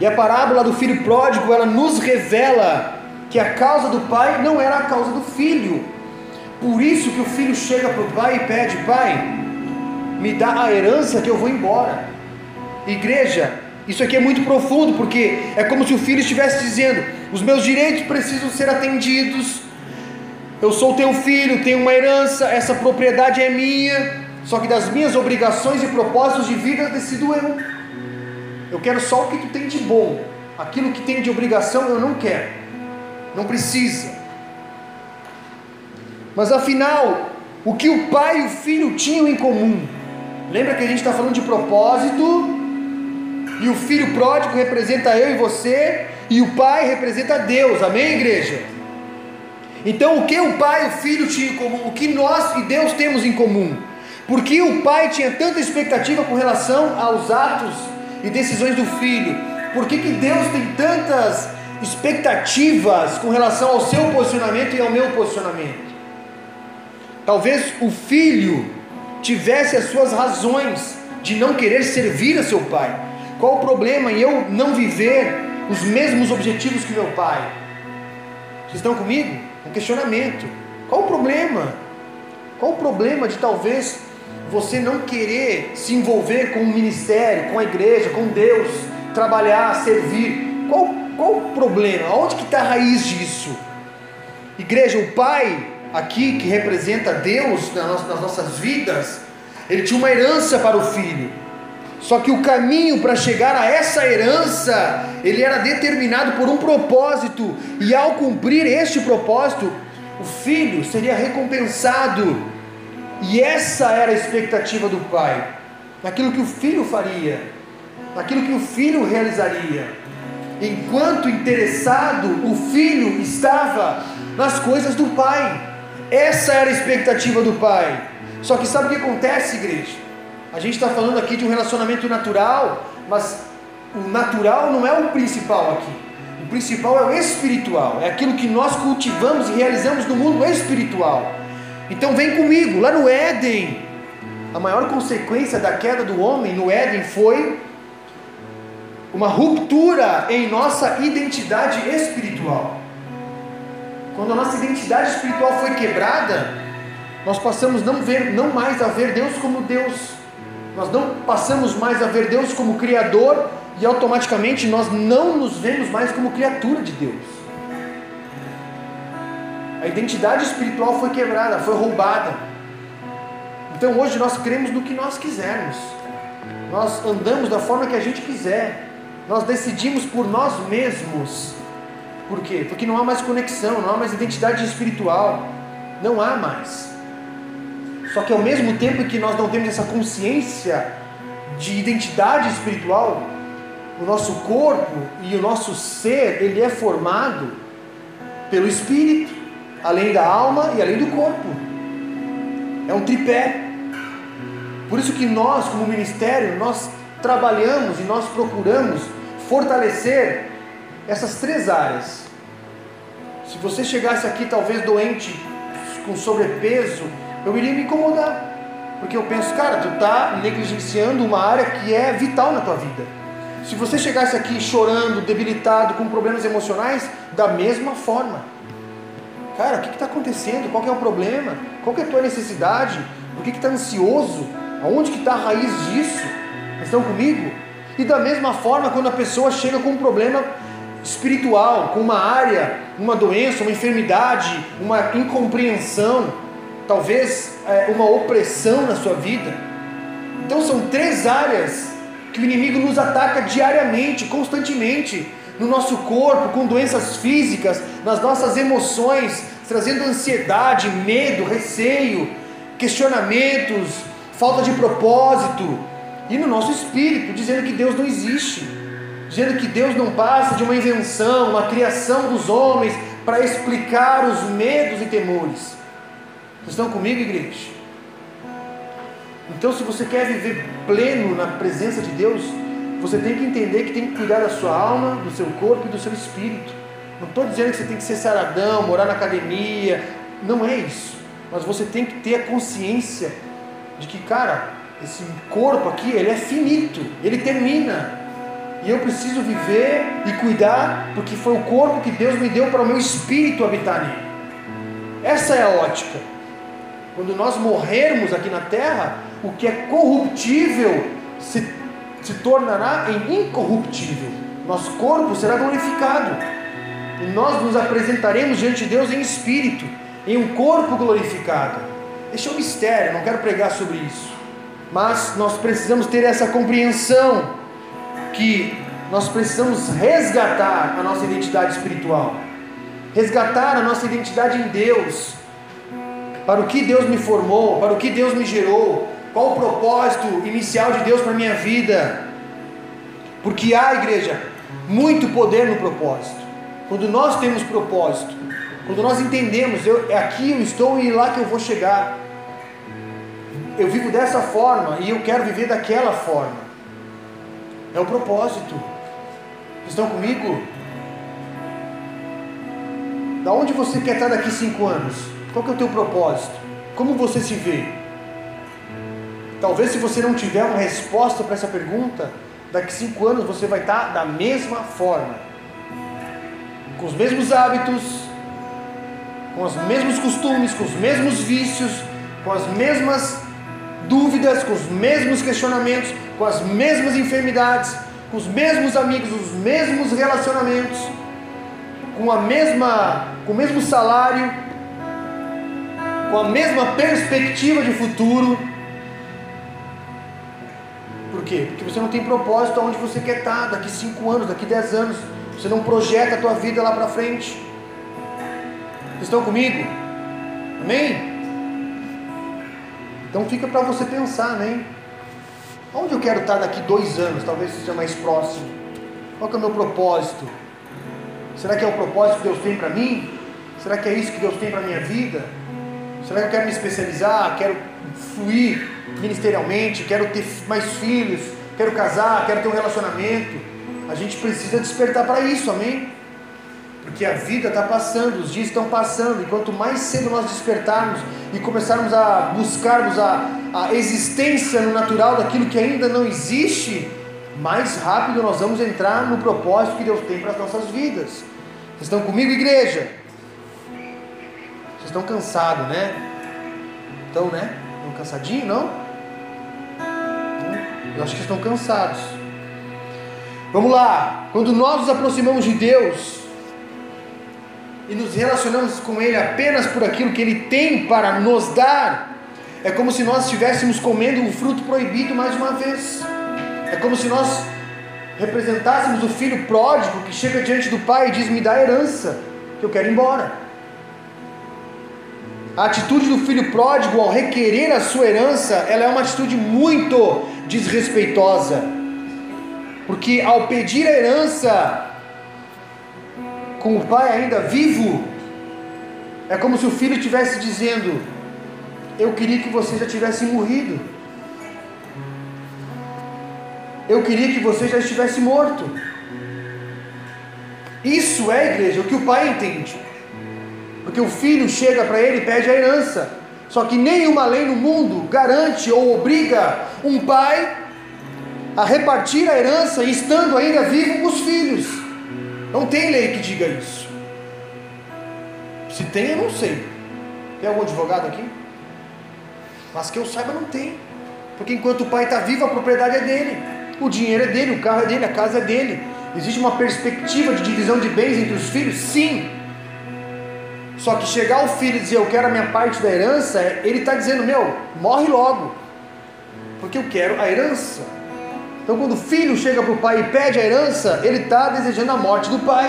E a parábola do filho pródigo, ela nos revela que a causa do pai não era a causa do filho. Por isso que o filho chega para o pai e pede: Pai, me dá a herança que eu vou embora. Igreja, isso aqui é muito profundo, porque é como se o filho estivesse dizendo: Os meus direitos precisam ser atendidos. Eu sou teu filho, tenho uma herança, essa propriedade é minha. Só que das minhas obrigações e propósitos de vida decido eu. Eu quero só o que tu tem de bom. Aquilo que tem de obrigação eu não quero não precisa. Mas afinal, o que o pai e o filho tinham em comum? Lembra que a gente está falando de propósito? E o filho pródigo representa eu e você, e o pai representa Deus, amém, igreja? Então, o que o pai e o filho tinham em comum? O que nós e Deus temos em comum? Porque o pai tinha tanta expectativa com relação aos atos e decisões do filho? Por que, que Deus tem tantas expectativas com relação ao seu posicionamento e ao meu posicionamento. Talvez o filho tivesse as suas razões de não querer servir a seu pai. Qual o problema em eu não viver os mesmos objetivos que meu pai? Vocês estão comigo? Um questionamento. Qual o problema? Qual o problema de talvez você não querer se envolver com o ministério, com a igreja, com Deus, trabalhar, servir? Qual qual o problema? Onde que está a raiz disso? Igreja, o pai aqui que representa Deus nas nossas vidas, ele tinha uma herança para o filho. Só que o caminho para chegar a essa herança, ele era determinado por um propósito, e ao cumprir este propósito, o filho seria recompensado. E essa era a expectativa do pai, naquilo que o filho faria, naquilo que o filho realizaria. Enquanto interessado, o filho estava nas coisas do pai. Essa era a expectativa do pai. Só que sabe o que acontece, igreja? A gente está falando aqui de um relacionamento natural, mas o natural não é o principal aqui. O principal é o espiritual, é aquilo que nós cultivamos e realizamos no mundo espiritual. Então vem comigo, lá no Éden, a maior consequência da queda do homem no Éden foi uma ruptura em nossa identidade espiritual. Quando a nossa identidade espiritual foi quebrada, nós passamos não ver, não mais a ver Deus como Deus. Nós não passamos mais a ver Deus como criador e automaticamente nós não nos vemos mais como criatura de Deus. A identidade espiritual foi quebrada, foi roubada. Então hoje nós cremos no que nós quisermos. Nós andamos da forma que a gente quiser. Nós decidimos por nós mesmos. Por quê? Porque não há mais conexão, não há mais identidade espiritual. Não há mais. Só que ao mesmo tempo que nós não temos essa consciência de identidade espiritual, o nosso corpo e o nosso ser, ele é formado pelo espírito, além da alma e além do corpo. É um tripé. Por isso que nós, como ministério, nós trabalhamos e nós procuramos fortalecer essas três áreas. Se você chegasse aqui talvez doente, com sobrepeso, eu iria me incomodar. Porque eu penso, cara, tu está negligenciando uma área que é vital na tua vida. Se você chegasse aqui chorando, debilitado, com problemas emocionais, da mesma forma. Cara, o que está acontecendo? Qual é o problema? Qual é a tua necessidade? Por que está ansioso? Aonde que está a raiz disso? Estão comigo? E da mesma forma, quando a pessoa chega com um problema espiritual, com uma área, uma doença, uma enfermidade, uma incompreensão, talvez é, uma opressão na sua vida. Então são três áreas que o inimigo nos ataca diariamente, constantemente, no nosso corpo, com doenças físicas, nas nossas emoções, trazendo ansiedade, medo, receio, questionamentos, falta de propósito, e no nosso espírito, dizendo que Deus não existe, dizendo que Deus não passa de uma invenção, uma criação dos homens para explicar os medos e temores. Vocês estão comigo, igreja? Então, se você quer viver pleno na presença de Deus, você tem que entender que tem que cuidar da sua alma, do seu corpo e do seu espírito. Não estou dizendo que você tem que ser saradão, morar na academia. Não é isso. Mas você tem que ter a consciência de que, cara, esse corpo aqui, ele é finito, ele termina. E eu preciso viver e cuidar, porque foi o corpo que Deus me deu para o meu espírito habitar nele. Essa é a ótica. Quando nós morrermos aqui na terra, o que é corruptível se, se tornará em incorruptível. Nosso corpo será glorificado. E nós nos apresentaremos diante de Deus em espírito, em um corpo glorificado. Este é um mistério, não quero pregar sobre isso. Mas nós precisamos ter essa compreensão que nós precisamos resgatar a nossa identidade espiritual, resgatar a nossa identidade em Deus, para o que Deus me formou, para o que Deus me gerou, qual o propósito inicial de Deus para a minha vida. Porque há, igreja, muito poder no propósito. Quando nós temos propósito, quando nós entendemos, eu, é aqui eu estou e lá que eu vou chegar. Eu vivo dessa forma e eu quero viver daquela forma. É o propósito. Estão comigo? Da onde você quer estar daqui cinco anos? Qual que é o teu propósito? Como você se vê? Talvez se você não tiver uma resposta para essa pergunta, daqui cinco anos você vai estar da mesma forma, com os mesmos hábitos, com os mesmos costumes, com os mesmos vícios, com as mesmas dúvidas, com os mesmos questionamentos, com as mesmas enfermidades, com os mesmos amigos, os mesmos relacionamentos, com a mesma, com o mesmo salário, com a mesma perspectiva de futuro quê? Porque você não tem propósito aonde você quer estar daqui 5 anos, daqui 10 anos. Você não projeta a tua vida lá para frente. Vocês estão comigo? Amém? Então fica para você pensar, né? Onde eu quero estar daqui dois anos? Talvez seja mais próximo. Qual é o meu propósito? Será que é o propósito que Deus tem para mim? Será que é isso que Deus tem para minha vida? Será que eu quero me especializar? Quero fluir ministerialmente, quero ter mais filhos, quero casar, quero ter um relacionamento. A gente precisa despertar para isso, amém? Porque a vida está passando, os dias estão passando, e quanto mais cedo nós despertarmos e começarmos a buscarmos a, a existência no natural daquilo que ainda não existe, mais rápido nós vamos entrar no propósito que Deus tem para as nossas vidas. Vocês estão comigo, igreja? Estão cansados, né? Estão, né? Estão cansadinhos, não? Eu acho que estão cansados. Vamos lá. Quando nós nos aproximamos de Deus e nos relacionamos com Ele apenas por aquilo que Ele tem para nos dar, é como se nós estivéssemos comendo um fruto proibido mais uma vez. É como se nós representássemos o filho pródigo que chega diante do pai e diz: Me dá herança, que eu quero ir embora. A atitude do filho pródigo ao requerer a sua herança, ela é uma atitude muito desrespeitosa. Porque ao pedir a herança com o pai ainda vivo, é como se o filho estivesse dizendo: Eu queria que você já tivesse morrido. eu queria que você já estivesse morto. Isso é, igreja, o que o pai entende. Porque o filho chega para ele e pede a herança. Só que nenhuma lei no mundo garante ou obriga um pai a repartir a herança estando ainda vivo com os filhos. Não tem lei que diga isso. Se tem, eu não sei. Tem algum advogado aqui? Mas que eu saiba, não tem. Porque enquanto o pai está vivo, a propriedade é dele. O dinheiro é dele, o carro é dele, a casa é dele. Existe uma perspectiva de divisão de bens entre os filhos? Sim. Só que chegar o filho e dizer eu quero a minha parte da herança, ele está dizendo, meu, morre logo. Porque eu quero a herança. Então quando o filho chega para o pai e pede a herança, ele está desejando a morte do pai.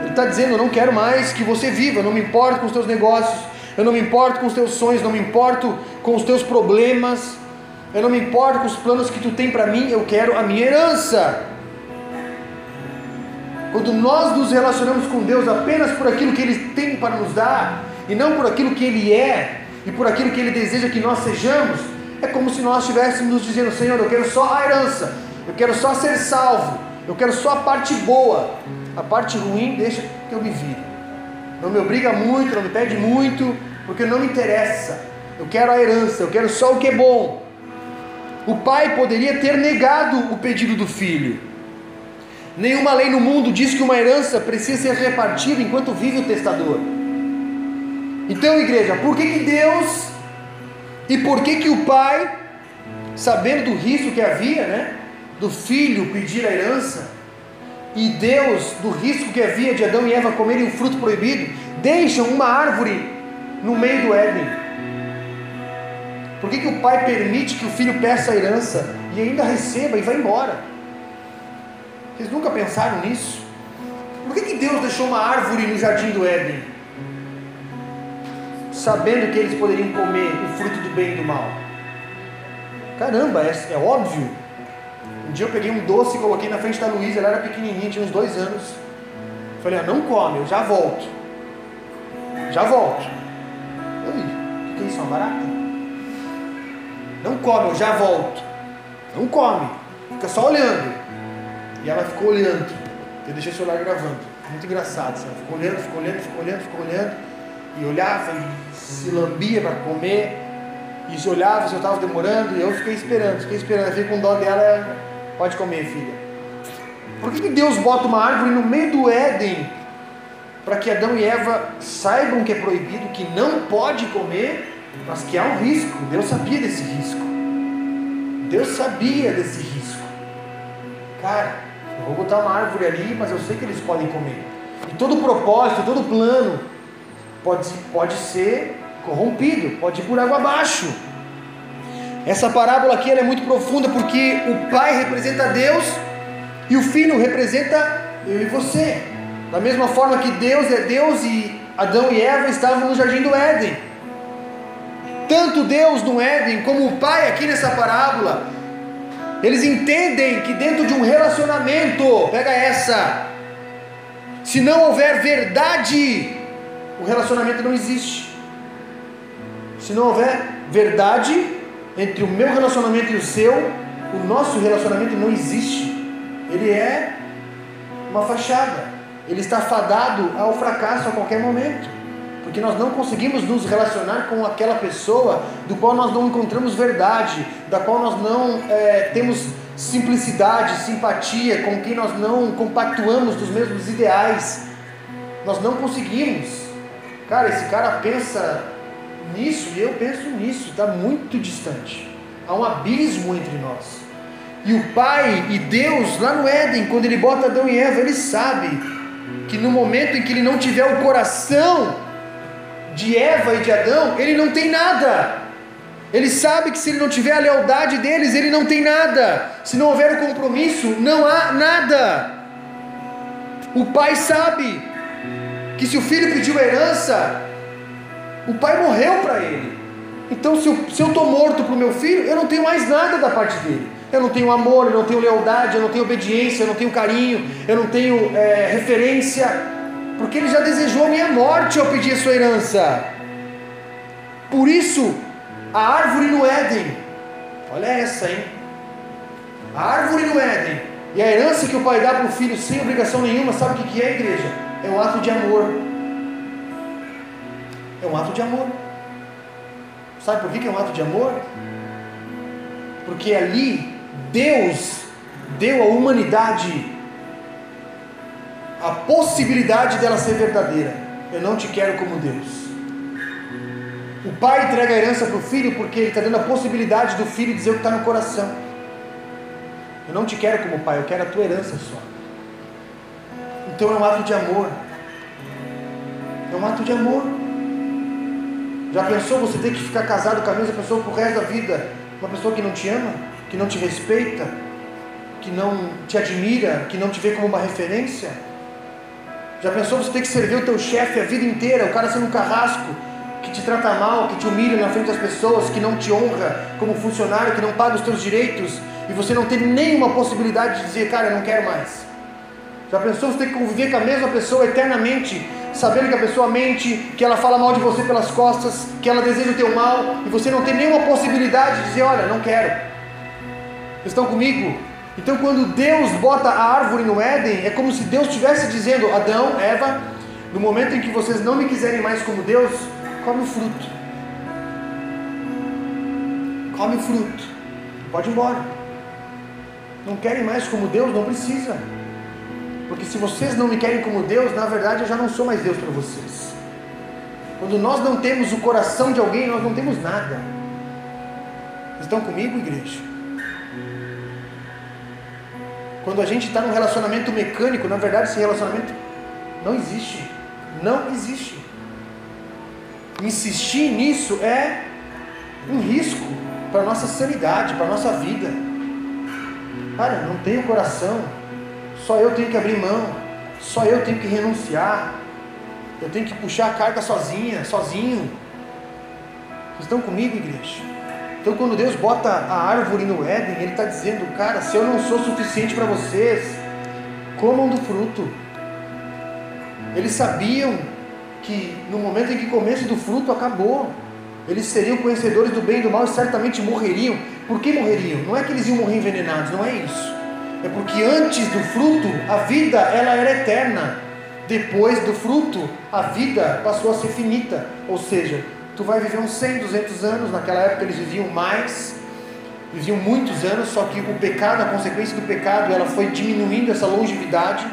Ele está dizendo, eu não quero mais que você viva, eu não me importo com os teus negócios, eu não me importo com os teus sonhos, não me importo com os teus problemas, eu não me importo com os planos que tu tem para mim, eu quero a minha herança. Quando nós nos relacionamos com Deus apenas por aquilo que Ele tem para nos dar, e não por aquilo que Ele é, e por aquilo que Ele deseja que nós sejamos, é como se nós estivéssemos dizendo: Senhor, eu quero só a herança, eu quero só ser salvo, eu quero só a parte boa, a parte ruim deixa que eu me vire. Não me obriga muito, não me pede muito, porque não me interessa. Eu quero a herança, eu quero só o que é bom. O pai poderia ter negado o pedido do filho. Nenhuma lei no mundo diz que uma herança precisa ser repartida enquanto vive o testador. Então, igreja, por que, que Deus e por que, que o pai, sabendo do risco que havia, né, do filho pedir a herança, e Deus, do risco que havia de Adão e Eva comerem o fruto proibido, deixam uma árvore no meio do Éden? Por que, que o pai permite que o filho peça a herança e ainda receba e vá embora? Vocês nunca pensaram nisso? Por que, que Deus deixou uma árvore no jardim do Éden? Sabendo que eles poderiam comer o fruto do bem e do mal. Caramba, é, é óbvio. Um dia eu peguei um doce e coloquei na frente da Luísa, ela era pequenininha, tinha uns dois anos. Falei, ah, não come, eu já volto. Já volto. Oi, o que é isso, uma barata? Não come, eu já volto. Não come, fica só olhando. E ela ficou olhando. Eu deixei o celular gravando. Muito engraçado. Ela ficou olhando, ficou olhando, ficou olhando, ficou olhando. E olhava e se lambia para comer. E se olhava se eu estava demorando. E eu fiquei esperando, fiquei esperando. Eu fiquei com dó dela. Pode comer, filha. Por que, que Deus bota uma árvore no meio do Éden? Para que Adão e Eva saibam que é proibido, que não pode comer, mas que há um risco. Deus sabia desse risco. Deus sabia desse risco. Cara, eu vou botar uma árvore ali, mas eu sei que eles podem comer. E todo propósito, todo plano pode, pode ser corrompido, pode ir por água abaixo. Essa parábola aqui é muito profunda porque o pai representa Deus e o filho representa eu e você. Da mesma forma que Deus é Deus e Adão e Eva estavam no jardim do Éden. Tanto Deus no Éden como o pai aqui nessa parábola, eles entendem que dentro de um relacionamento, pega essa, se não houver verdade, o relacionamento não existe. Se não houver verdade, entre o meu relacionamento e o seu, o nosso relacionamento não existe. Ele é uma fachada. Ele está fadado ao fracasso a qualquer momento. Porque nós não conseguimos nos relacionar com aquela pessoa do qual nós não encontramos verdade, da qual nós não é, temos simplicidade, simpatia, com quem nós não compactuamos dos mesmos ideais. Nós não conseguimos. Cara, esse cara pensa nisso e eu penso nisso, está muito distante. Há um abismo entre nós. E o Pai e Deus, lá no Éden, quando Ele bota Adão e Eva, Ele sabe que no momento em que Ele não tiver o coração de Eva e de Adão, Ele não tem nada. Ele sabe que se ele não tiver a lealdade deles, ele não tem nada. Se não houver o compromisso, não há nada. O pai sabe que se o filho pediu herança, o pai morreu para ele. Então, se eu estou morto para o meu filho, eu não tenho mais nada da parte dele. Eu não tenho amor, eu não tenho lealdade, eu não tenho obediência, eu não tenho carinho, eu não tenho é, referência, porque ele já desejou a minha morte ao pedir a sua herança. Por isso, a árvore no Éden, olha essa, hein? A árvore no Éden e a herança que o pai dá para o filho sem obrigação nenhuma, sabe o que é, igreja? É um ato de amor. É um ato de amor. Sabe por que é um ato de amor? Porque ali Deus deu à humanidade a possibilidade dela ser verdadeira. Eu não te quero como Deus. O pai entrega a herança para o filho porque ele está dando a possibilidade do filho dizer o que está no coração. Eu não te quero como pai, eu quero a tua herança só. Então é um ato de amor. É um ato de amor. Já pensou você ter que ficar casado com a mesma pessoa pro resto da vida? Uma pessoa que não te ama, que não te respeita, que não te admira, que não te vê como uma referência? Já pensou você ter que servir o teu chefe a vida inteira, o cara sendo um carrasco, que te trata mal, que te humilha na frente das pessoas, que não te honra como funcionário, que não paga os teus direitos, e você não tem nenhuma possibilidade de dizer, cara, eu não quero mais. Já pensou você ter que conviver com a mesma pessoa eternamente, sabendo que a pessoa mente, que ela fala mal de você pelas costas, que ela deseja o teu mal, e você não tem nenhuma possibilidade de dizer, olha, não quero. Estão comigo? Então, quando Deus bota a árvore no Éden, é como se Deus estivesse dizendo: Adão, Eva, no momento em que vocês não me quiserem mais como Deus, come o fruto. Come o fruto. Pode ir embora. Não querem mais como Deus? Não precisa. Porque se vocês não me querem como Deus, na verdade eu já não sou mais Deus para vocês. Quando nós não temos o coração de alguém, nós não temos nada. Estão comigo, igreja? Quando a gente está num relacionamento mecânico, na verdade esse relacionamento não existe. Não existe. Insistir nisso é um risco para a nossa sanidade, para a nossa vida. Cara, não tenho coração. Só eu tenho que abrir mão. Só eu tenho que renunciar. Eu tenho que puxar a carga sozinha, sozinho. Vocês estão comigo, igreja? Então, quando Deus bota a árvore no Éden, Ele está dizendo, cara, se eu não sou suficiente para vocês, comam do fruto. Eles sabiam que no momento em que comessem do fruto, acabou. Eles seriam conhecedores do bem e do mal e certamente morreriam. Por que morreriam? Não é que eles iam morrer envenenados, não é isso. É porque antes do fruto, a vida ela era eterna. Depois do fruto, a vida passou a ser finita. Ou seja, tu vai viver uns 100, 200 anos, naquela época eles viviam mais, viviam muitos anos, só que o pecado, a consequência do pecado, ela foi diminuindo essa longevidade.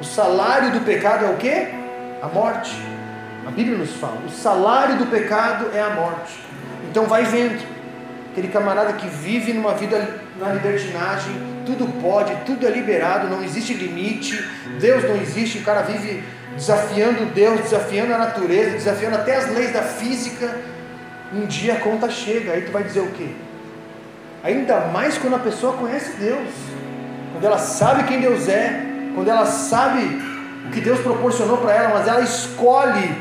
O salário do pecado é o que? A morte. A Bíblia nos fala, o salário do pecado é a morte. Então vai vendo, aquele camarada que vive numa vida na libertinagem, tudo pode, tudo é liberado, não existe limite, Deus não existe, o cara vive desafiando Deus, desafiando a natureza, desafiando até as leis da física. Um dia a conta chega, aí tu vai dizer o quê? Ainda mais quando a pessoa conhece Deus, quando ela sabe quem Deus é, quando ela sabe o que Deus proporcionou para ela, mas ela escolhe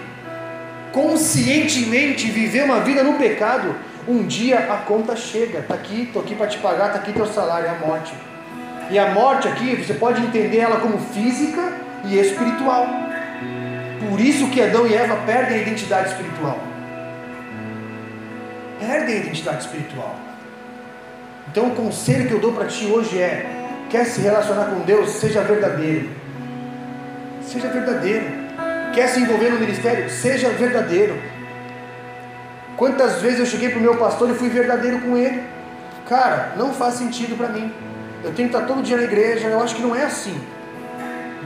conscientemente viver uma vida no pecado, um dia a conta chega, está aqui, estou aqui para te pagar, está aqui teu salário, é a morte. E a morte aqui, você pode entender ela como física e espiritual. Por isso que Adão e Eva perdem a identidade espiritual. Perdem a identidade espiritual. Então o conselho que eu dou para ti hoje é: quer se relacionar com Deus, seja verdadeiro. Seja verdadeiro. Quer se envolver no ministério? Seja verdadeiro. Quantas vezes eu cheguei para o meu pastor e fui verdadeiro com ele? Cara, não faz sentido para mim. Eu tenho que estar todo dia na igreja, eu acho que não é assim.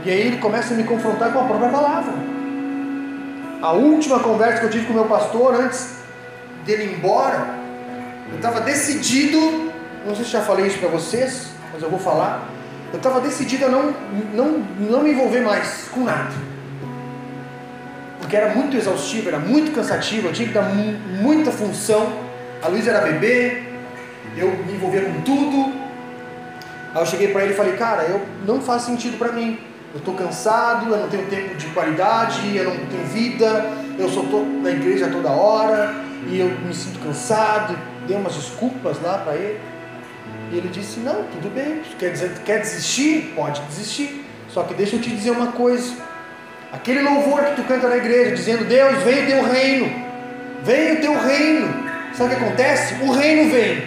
E aí ele começa a me confrontar com a própria palavra. A última conversa que eu tive com o meu pastor antes dele ir embora, eu estava decidido, não sei se já falei isso para vocês, mas eu vou falar. Eu estava decidido a não, não, não me envolver mais com nada. Porque era muito exaustivo, era muito cansativo, eu tinha que dar muita função. A Luísa era bebê, eu me envolvia com tudo. Aí eu cheguei para ele e falei, cara, eu não faz sentido para mim eu estou cansado, eu não tenho tempo de qualidade, eu não tenho vida, eu só estou na igreja toda hora e eu me sinto cansado. Dei umas desculpas lá para ele. E ele disse: Não, tudo bem, quer, dizer, quer desistir? Pode desistir. Só que deixa eu te dizer uma coisa: aquele louvor que tu canta na igreja, dizendo: Deus, vem o teu reino, vem o teu reino. Sabe o que acontece? O reino vem.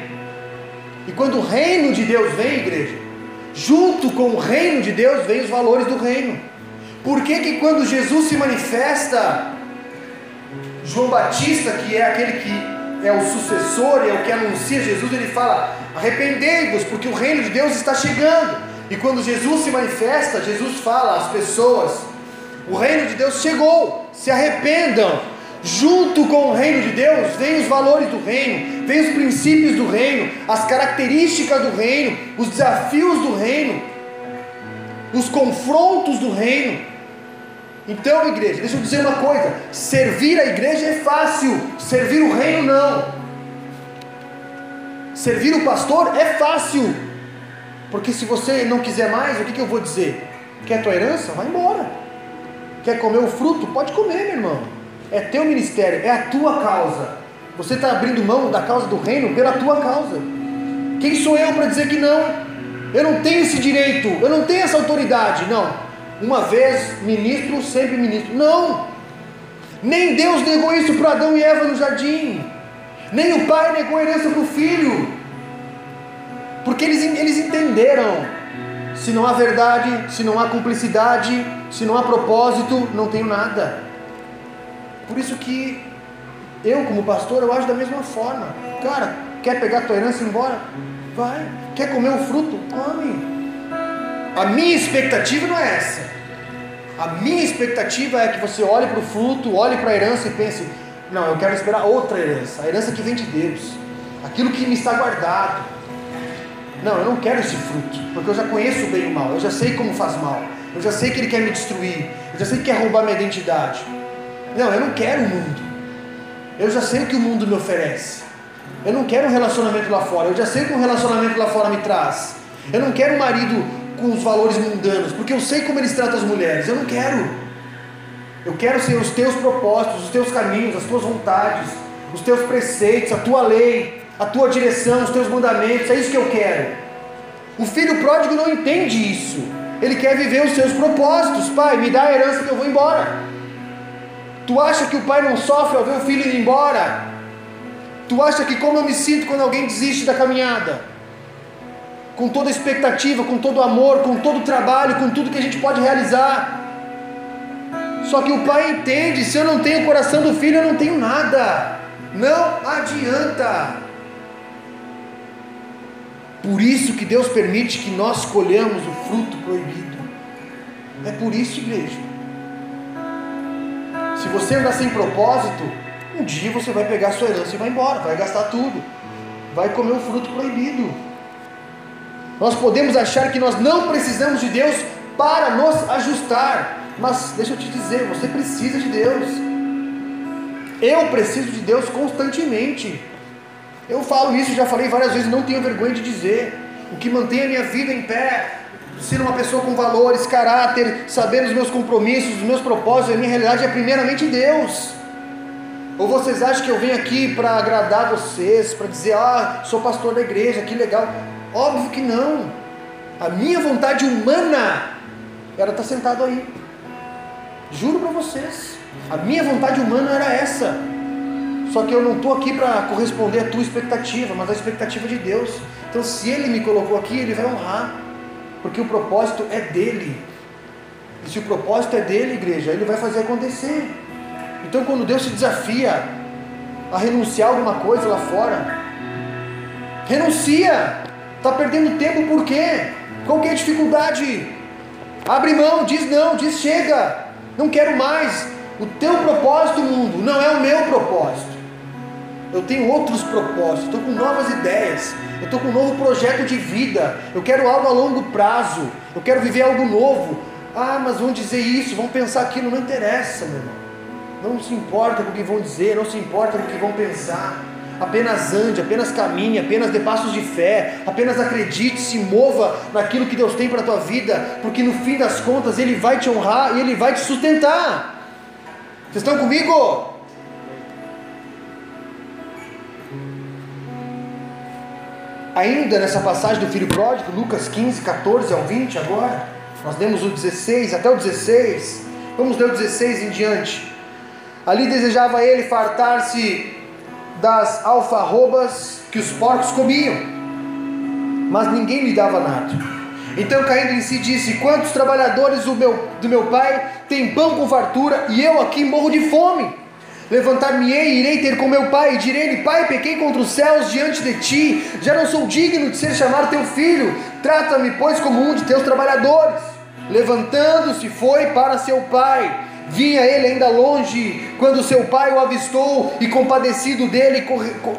E quando o reino de Deus vem, igreja, junto com o reino de Deus vem os valores do reino. Por que, que quando Jesus se manifesta, João Batista, que é aquele que é o sucessor, é o que anuncia Jesus, ele fala: arrependei-vos, porque o reino de Deus está chegando. E quando Jesus se manifesta, Jesus fala às pessoas: o reino de Deus chegou, se arrependam. Junto com o reino de Deus, vem os valores do reino, vem os princípios do reino, as características do reino, os desafios do reino, os confrontos do reino. Então, igreja, deixa eu dizer uma coisa: servir a igreja é fácil, servir o reino não. Servir o pastor é fácil, porque se você não quiser mais, o que, que eu vou dizer? Quer tua herança? Vai embora. Quer comer o fruto? Pode comer, meu irmão. É teu ministério, é a tua causa. Você está abrindo mão da causa do reino pela tua causa. Quem sou eu para dizer que não? Eu não tenho esse direito, eu não tenho essa autoridade. Não. Uma vez ministro, sempre ministro. Não. Nem Deus negou isso para Adão e Eva no jardim. Nem o pai negou herança para o filho. Porque eles, eles entenderam: se não há verdade, se não há cumplicidade, se não há propósito, não tenho nada. Por isso que eu, como pastor, eu acho da mesma forma. Cara, quer pegar tua herança e ir embora? Vai. Quer comer o fruto? Come. A minha expectativa não é essa. A minha expectativa é que você olhe para o fruto, olhe para a herança e pense: não, eu quero esperar outra herança, a herança que vem de Deus, aquilo que me está guardado. Não, eu não quero esse fruto, porque eu já conheço o bem e o mal, eu já sei como faz mal, eu já sei que ele quer me destruir, eu já sei que quer roubar minha identidade. Não, eu não quero o mundo, eu já sei o que o mundo me oferece. Eu não quero um relacionamento lá fora, eu já sei o que um relacionamento lá fora me traz. Eu não quero um marido com os valores mundanos, porque eu sei como eles tratam as mulheres, eu não quero. Eu quero ser os teus propósitos, os teus caminhos, as tuas vontades, os teus preceitos, a tua lei a tua direção, os teus mandamentos, é isso que eu quero. O filho pródigo não entende isso. Ele quer viver os seus propósitos. Pai, me dá a herança que eu vou embora. Tu acha que o pai não sofre ao ver o filho ir embora? Tu acha que como eu me sinto quando alguém desiste da caminhada? Com toda a expectativa, com todo amor, com todo o trabalho, com tudo que a gente pode realizar. Só que o pai entende: se eu não tenho o coração do filho, eu não tenho nada. Não adianta. Por isso que Deus permite que nós colhamos o fruto proibido. É por isso, igreja. Se você andar sem propósito, um dia você vai pegar sua herança e vai embora, vai gastar tudo, vai comer o fruto proibido. Nós podemos achar que nós não precisamos de Deus para nos ajustar, mas deixa eu te dizer, você precisa de Deus. Eu preciso de Deus constantemente. Eu falo isso, já falei várias vezes, não tenho vergonha de dizer. O que mantém a minha vida em pé, ser uma pessoa com valores, caráter, saber os meus compromissos, os meus propósitos, a minha realidade é primeiramente Deus. Ou vocês acham que eu venho aqui para agradar vocês, para dizer, ah, sou pastor da igreja, que legal? Óbvio que não. A minha vontade humana era estar sentado aí. Juro para vocês. A minha vontade humana era essa. Só que eu não estou aqui para corresponder à tua expectativa, mas à expectativa de Deus. Então, se Ele me colocou aqui, Ele vai honrar, porque o propósito é dele. E se o propósito é dele, igreja, Ele vai fazer acontecer. Então, quando Deus te desafia a renunciar a alguma coisa lá fora, renuncia. Está perdendo tempo por quê? Qual que é a dificuldade? Abre mão, diz não, diz chega, não quero mais. O teu propósito, mundo, não é o meu propósito. Eu tenho outros propósitos, estou com novas ideias, eu estou com um novo projeto de vida, eu quero algo a longo prazo, eu quero viver algo novo. Ah, mas vão dizer isso, vão pensar aquilo, não interessa, meu irmão. Não se importa com o que vão dizer, não se importa com o que vão pensar. Apenas ande, apenas caminhe, apenas dê passos de fé, apenas acredite, se mova naquilo que Deus tem para a tua vida, porque no fim das contas Ele vai te honrar e Ele vai te sustentar. Vocês estão comigo? Ainda nessa passagem do filho pródigo, Lucas 15, 14 ao 20, agora, nós demos o 16 até o 16, vamos ler o 16 em diante. Ali desejava ele fartar-se das alfarrobas que os porcos comiam, mas ninguém lhe dava nada. Então caindo em si disse: Quantos trabalhadores do meu, do meu pai têm pão com fartura e eu aqui morro de fome? Levantar-me-ei irei ter com meu pai, e direi-lhe: Pai, pequei contra os céus diante de ti, já não sou digno de ser chamado teu filho, trata-me, pois, como um de teus trabalhadores. Levantando-se, foi para seu pai. Vinha ele ainda longe, quando seu pai o avistou e, compadecido dele,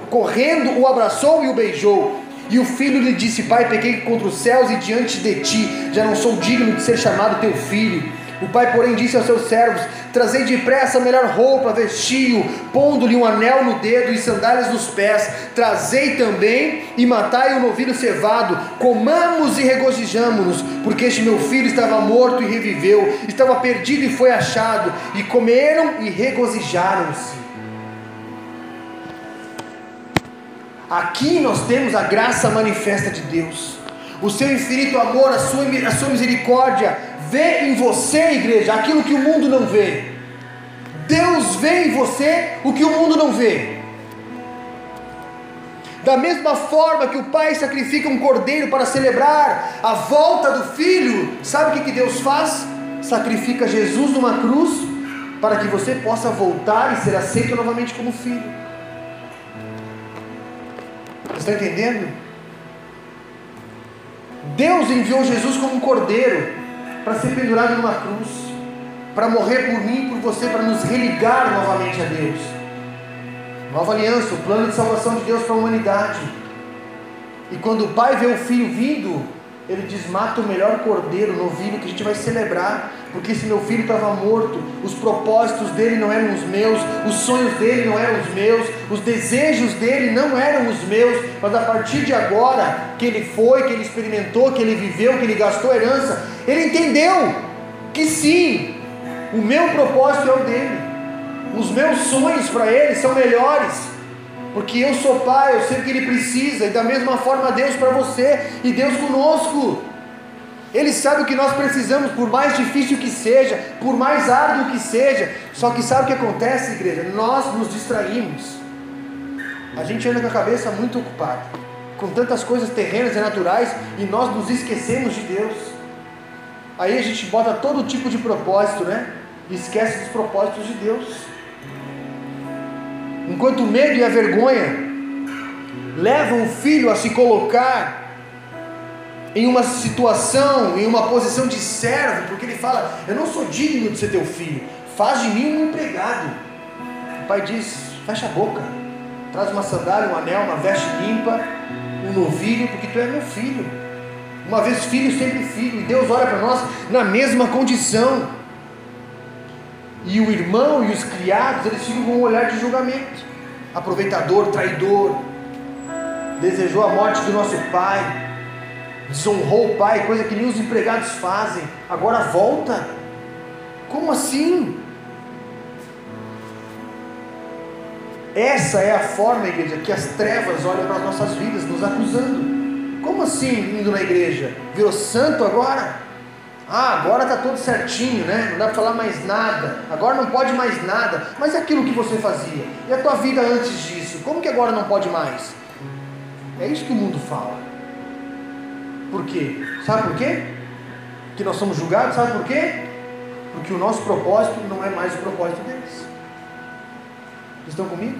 correndo, o abraçou e o beijou. E o filho lhe disse: Pai, pequei contra os céus e diante de ti, já não sou digno de ser chamado teu filho. O pai, porém, disse aos seus servos: Trazei depressa a melhor roupa, vestiu, pondo-lhe um anel no dedo e sandálias nos pés. Trazei também e matai o novilho cevado. Comamos e regozijamo-nos, porque este meu filho estava morto e reviveu, estava perdido e foi achado. E comeram e regozijaram-se. Aqui nós temos a graça manifesta de Deus, o seu infinito amor, a sua, a sua misericórdia. Vê em você, igreja, aquilo que o mundo não vê. Deus vê em você o que o mundo não vê. Da mesma forma que o pai sacrifica um cordeiro para celebrar a volta do filho, sabe o que, Deus faz? Sacrifica Jesus numa cruz para que você possa voltar e ser aceito novamente como filho. Você está entendendo? Deus enviou Jesus como um cordeiro para ser pendurado numa cruz, para morrer por mim, por você, para nos religar novamente a Deus. Nova aliança, o plano de salvação de Deus para a humanidade. E quando o pai vê o filho vindo, ele diz: mata o melhor cordeiro, novilho que a gente vai celebrar, porque esse meu filho estava morto, os propósitos dele não eram os meus, os sonhos dele não eram os meus, os desejos dele não eram os meus, mas a partir de agora, que ele foi, que ele experimentou, que ele viveu, que ele gastou herança, ele entendeu que sim, o meu propósito é o dele, os meus sonhos para ele são melhores, porque eu sou pai, eu sei que ele precisa, e da mesma forma Deus para você e Deus conosco. Ele sabe o que nós precisamos, por mais difícil que seja, por mais árduo que seja. Só que sabe o que acontece, igreja? Nós nos distraímos. A gente anda com a cabeça muito ocupada, com tantas coisas terrenas e naturais, e nós nos esquecemos de Deus. Aí a gente bota todo tipo de propósito, né? E esquece dos propósitos de Deus. Enquanto o medo e a vergonha levam o filho a se colocar em uma situação, em uma posição de servo, porque ele fala: Eu não sou digno de ser teu filho, faz de mim um empregado. O pai diz: Fecha a boca, traz uma sandália, um anel, uma veste limpa, um novilho, porque tu é meu filho. Uma vez filho, sempre filho, e Deus olha para nós na mesma condição. E o irmão e os criados, eles ficam com um olhar de julgamento. Aproveitador, traidor, desejou a morte do nosso pai, desonrou o pai, coisa que nem os empregados fazem, agora volta. Como assim? Essa é a forma, igreja, que as trevas olham para as nossas vidas, nos acusando. Como assim indo na igreja? Virou santo agora? Ah, agora está tudo certinho, né? Não dá para falar mais nada. Agora não pode mais nada. Mas aquilo que você fazia. E a tua vida antes disso? Como que agora não pode mais? É isso que o mundo fala. Por quê? Sabe por quê? Que nós somos julgados, sabe por quê? Porque o nosso propósito não é mais o propósito deles. Estão comigo?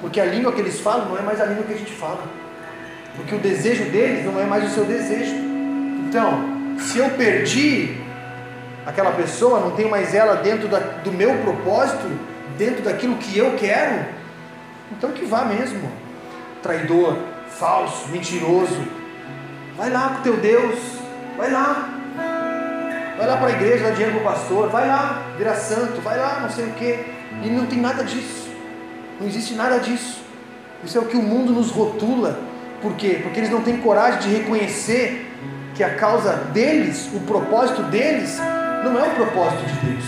Porque a língua que eles falam não é mais a língua que a gente fala. Porque o desejo deles não é mais o seu desejo. Então, se eu perdi aquela pessoa, não tenho mais ela dentro da, do meu propósito, dentro daquilo que eu quero, então que vá mesmo. Traidor, falso, mentiroso, Vai lá com teu Deus, vai lá. Vai lá para a igreja, dá dinheiro para o pastor, vai lá, vira santo, vai lá, não sei o que. E não tem nada disso. Não existe nada disso. Isso é o que o mundo nos rotula. Por quê? Porque eles não têm coragem de reconhecer que a causa deles, o propósito deles, não é o propósito de Deus.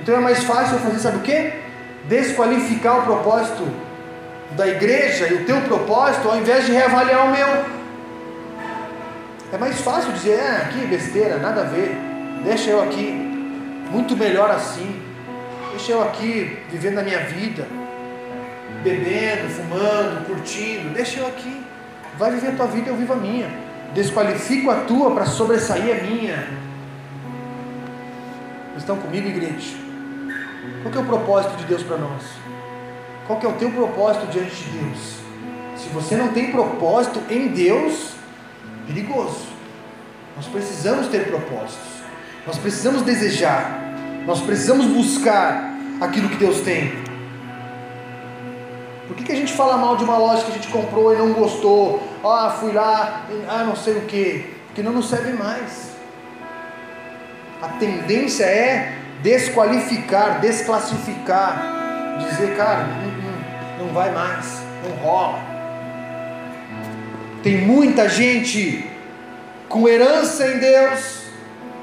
Então é mais fácil fazer, sabe o que? Desqualificar o propósito da igreja e o teu propósito, ao invés de reavaliar o meu. É mais fácil dizer, ah, aqui besteira, nada a ver, deixa eu aqui, muito melhor assim, deixa eu aqui vivendo a minha vida, bebendo, fumando, curtindo, deixa eu aqui, vai viver a tua vida, eu vivo a minha. Desqualifico a tua para sobressair a minha. Estão comigo, igreja? Qual é o propósito de Deus para nós? Qual é o teu propósito diante de Deus? Se você não tem propósito em Deus, perigoso. Nós precisamos ter propósitos. Nós precisamos desejar. Nós precisamos buscar aquilo que Deus tem. Por que, que a gente fala mal de uma loja que a gente comprou e não gostou? Ah, fui lá, ah, não sei o que. Porque não nos serve mais. A tendência é desqualificar, desclassificar, dizer, cara, não, não, não vai mais, não rola. Tem muita gente com herança em Deus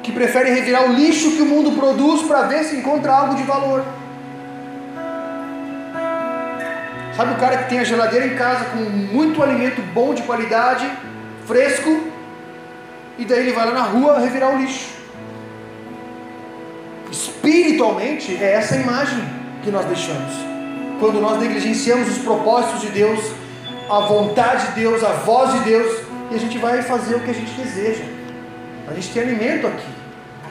que prefere revirar o lixo que o mundo produz para ver se encontra algo de valor. Sabe o cara que tem a geladeira em casa com muito alimento bom de qualidade, fresco, e daí ele vai lá na rua revirar o lixo. Espiritualmente é essa imagem que nós deixamos. Quando nós negligenciamos os propósitos de Deus, a vontade de Deus, a voz de Deus, e a gente vai fazer o que a gente deseja. A gente tem alimento aqui.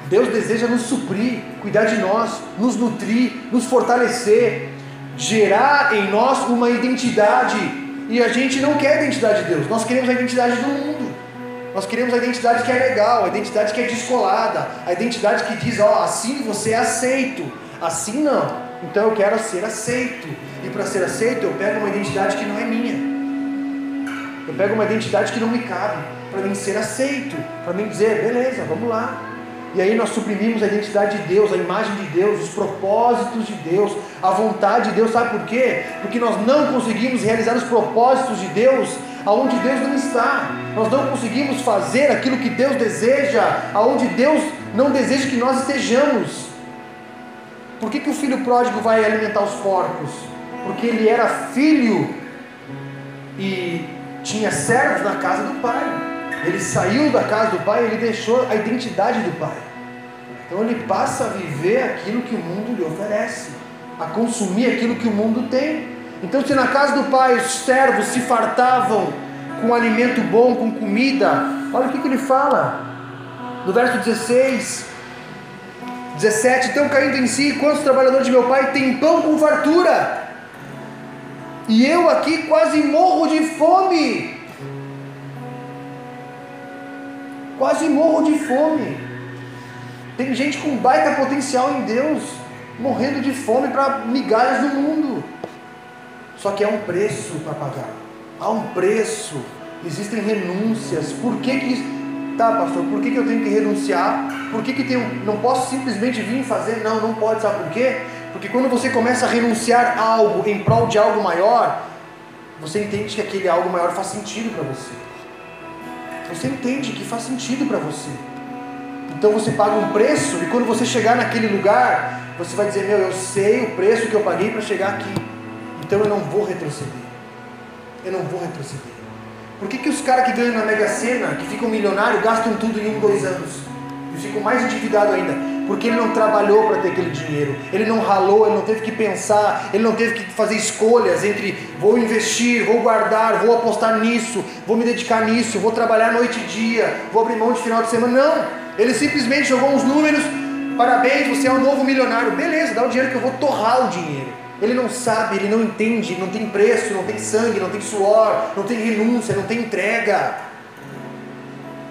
Deus deseja nos suprir, cuidar de nós, nos nutrir, nos fortalecer, gerar em nós uma identidade. E a gente não quer a identidade de Deus, nós queremos a identidade do mundo. Nós queremos a identidade que é legal, a identidade que é descolada, a identidade que diz, ó, oh, assim você é aceito, assim não. Então eu quero ser aceito. E para ser aceito, eu pego uma identidade que não é minha. Eu pego uma identidade que não me cabe, para mim ser aceito, para mim dizer, beleza, vamos lá. E aí nós suprimimos a identidade de Deus, a imagem de Deus, os propósitos de Deus, a vontade de Deus, sabe por quê? Porque nós não conseguimos realizar os propósitos de Deus aonde Deus não está. Nós não conseguimos fazer aquilo que Deus deseja, aonde Deus não deseja que nós estejamos. Por que, que o filho pródigo vai alimentar os porcos? Porque ele era filho e tinha servos na casa do pai. Ele saiu da casa do pai, ele deixou a identidade do pai. Então ele passa a viver aquilo que o mundo lhe oferece, a consumir aquilo que o mundo tem. Então, se na casa do pai os servos se fartavam com alimento bom, com comida, olha o que, que ele fala no verso 16, 17: Então caindo em si, quantos trabalhadores de meu pai têm pão com fartura? E eu aqui quase morro de fome. Quase morro de fome. Tem gente com baita potencial em Deus, morrendo de fome para migalhas do mundo. Só que é um preço para pagar. Há um preço. Existem renúncias. Por que que tá, pastor? Por que, que eu tenho que renunciar? Por que, que tenho, não posso simplesmente vir fazer? Não, não pode. Sabe por quê? Porque quando você começa a renunciar a algo em prol de algo maior, você entende que aquele algo maior faz sentido para você. Você entende que faz sentido para você. Então você paga um preço e quando você chegar naquele lugar, você vai dizer: Meu, eu sei o preço que eu paguei para chegar aqui. Então eu não vou retroceder. Eu não vou retroceder. Por que, que os caras que ganham na Mega Sena, que ficam milionários, gastam tudo em um, dois anos? E ficam mais endividados ainda? Porque ele não trabalhou para ter aquele dinheiro, ele não ralou, ele não teve que pensar, ele não teve que fazer escolhas entre vou investir, vou guardar, vou apostar nisso, vou me dedicar nisso, vou trabalhar noite e dia, vou abrir mão de final de semana. Não, ele simplesmente jogou uns números, parabéns, você é um novo milionário, beleza, dá o dinheiro que eu vou torrar o dinheiro. Ele não sabe, ele não entende, não tem preço, não tem sangue, não tem suor, não tem renúncia, não tem entrega.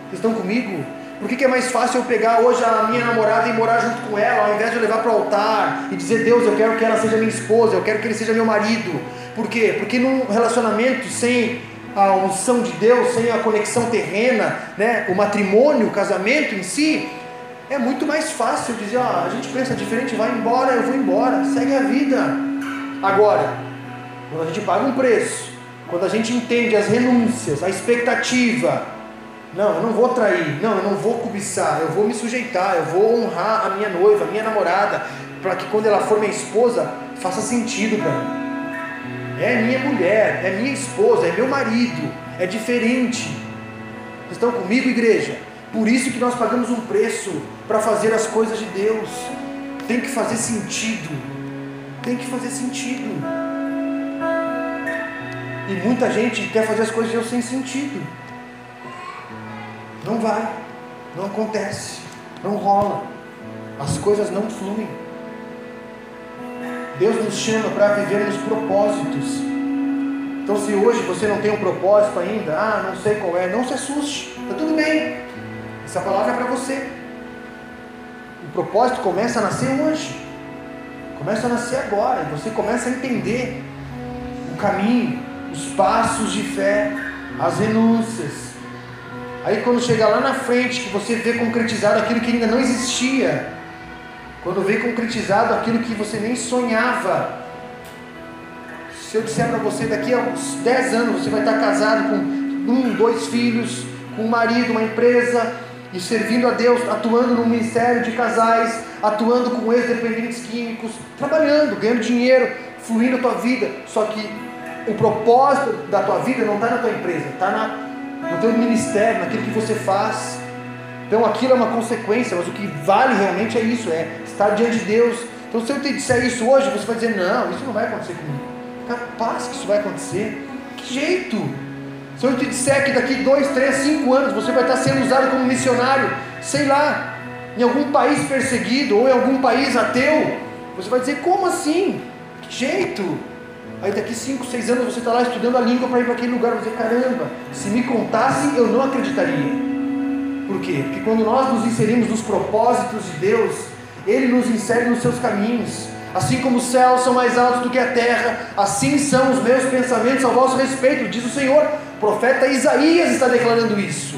Vocês estão comigo? Por que, que, é mais fácil eu pegar hoje a minha namorada e morar junto com ela, ao invés de eu levar para o altar e dizer, Deus, eu quero que ela seja minha esposa, eu quero que ele seja meu marido? Por quê? Porque num relacionamento sem a unção de Deus, sem a conexão terrena, né, o matrimônio, o casamento em si, é muito mais fácil dizer, ah, a gente pensa diferente, vai embora, eu vou embora, segue a vida. Agora, quando a gente paga um preço, quando a gente entende as renúncias, a expectativa, não, eu não vou trair. Não, eu não vou cobiçar. Eu vou me sujeitar. Eu vou honrar a minha noiva, a minha namorada, para que quando ela for minha esposa, faça sentido para mim. É minha mulher, é minha esposa, é meu marido. É diferente. Vocês estão comigo, igreja? Por isso que nós pagamos um preço para fazer as coisas de Deus. Tem que fazer sentido. Tem que fazer sentido. E muita gente quer fazer as coisas de Deus sem sentido. Não vai, não acontece, não rola, as coisas não fluem. Deus nos chama para viver nos propósitos. Então, se hoje você não tem um propósito ainda, ah, não sei qual é, não se assuste, está tudo bem. Essa palavra é para você. O propósito começa a nascer hoje, começa a nascer agora, e você começa a entender o caminho, os passos de fé, as renúncias. Aí, quando chegar lá na frente, que você vê concretizado aquilo que ainda não existia, quando vê concretizado aquilo que você nem sonhava. Se eu disser para você, daqui a uns 10 anos você vai estar casado com um, dois filhos, com um marido, uma empresa, e servindo a Deus, atuando no ministério de casais, atuando com ex-dependentes químicos, trabalhando, ganhando dinheiro, fluindo a tua vida. Só que o propósito da tua vida não está na tua empresa, está no teu ministério, naquilo que você faz. Então aquilo é uma consequência, mas o que vale realmente é isso, é estar diante de Deus. Então se eu te disser isso hoje, você vai dizer, não, isso não vai acontecer comigo. Capaz que isso vai acontecer. Que jeito? Se eu te disser que daqui dois, três, cinco anos você vai estar sendo usado como missionário, sei lá, em algum país perseguido ou em algum país ateu, você vai dizer, como assim? Que jeito? Aí daqui cinco, seis anos você está lá estudando a língua para ir para aquele lugar, você caramba, se me contasse eu não acreditaria. Por quê? Porque quando nós nos inserimos nos propósitos de Deus, Ele nos insere nos seus caminhos. Assim como os céus são mais altos do que a terra, assim são os meus pensamentos ao vosso respeito, diz o Senhor. O profeta Isaías está declarando isso.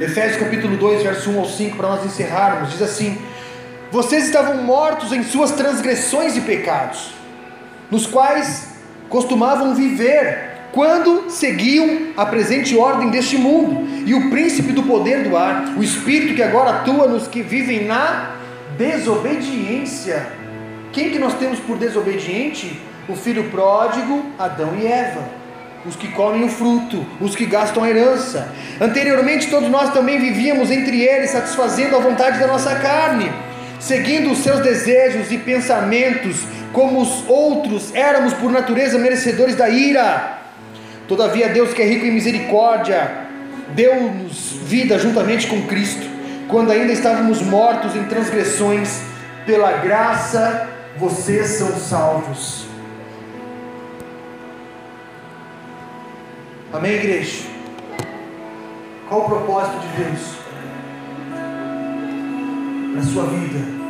Efésios capítulo 2, verso 1 ao 5, para nós encerrarmos, diz assim: Vocês estavam mortos em suas transgressões e pecados, nos quais costumavam viver quando seguiam a presente ordem deste mundo e o príncipe do poder do ar, o espírito que agora atua nos que vivem na desobediência. Quem que nós temos por desobediente? O filho pródigo, Adão e Eva. Os que comem o fruto, os que gastam a herança. Anteriormente, todos nós também vivíamos entre eles, satisfazendo a vontade da nossa carne, seguindo os seus desejos e pensamentos, como os outros éramos por natureza merecedores da ira. Todavia, Deus que é rico em misericórdia, deu-nos vida juntamente com Cristo, quando ainda estávamos mortos em transgressões, pela graça vocês são salvos. Amém, igreja? Qual o propósito de Deus na sua vida?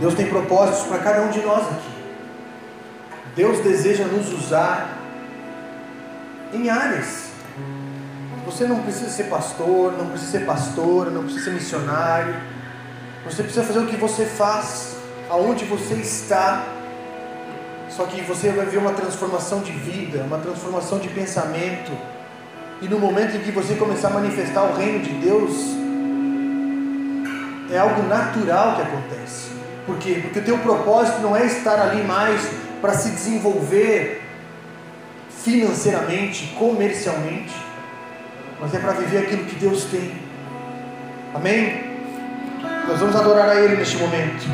Deus tem propósitos para cada um de nós aqui. Deus deseja nos usar em áreas. Você não precisa ser pastor, não precisa ser pastora, não precisa ser missionário. Você precisa fazer o que você faz, aonde você está. Só que você vai ver uma transformação de vida, uma transformação de pensamento. E no momento em que você começar a manifestar o reino de Deus, é algo natural que acontece. Por quê? Porque o teu propósito não é estar ali mais para se desenvolver financeiramente, comercialmente, mas é para viver aquilo que Deus tem. Amém? Nós vamos adorar a Ele neste momento.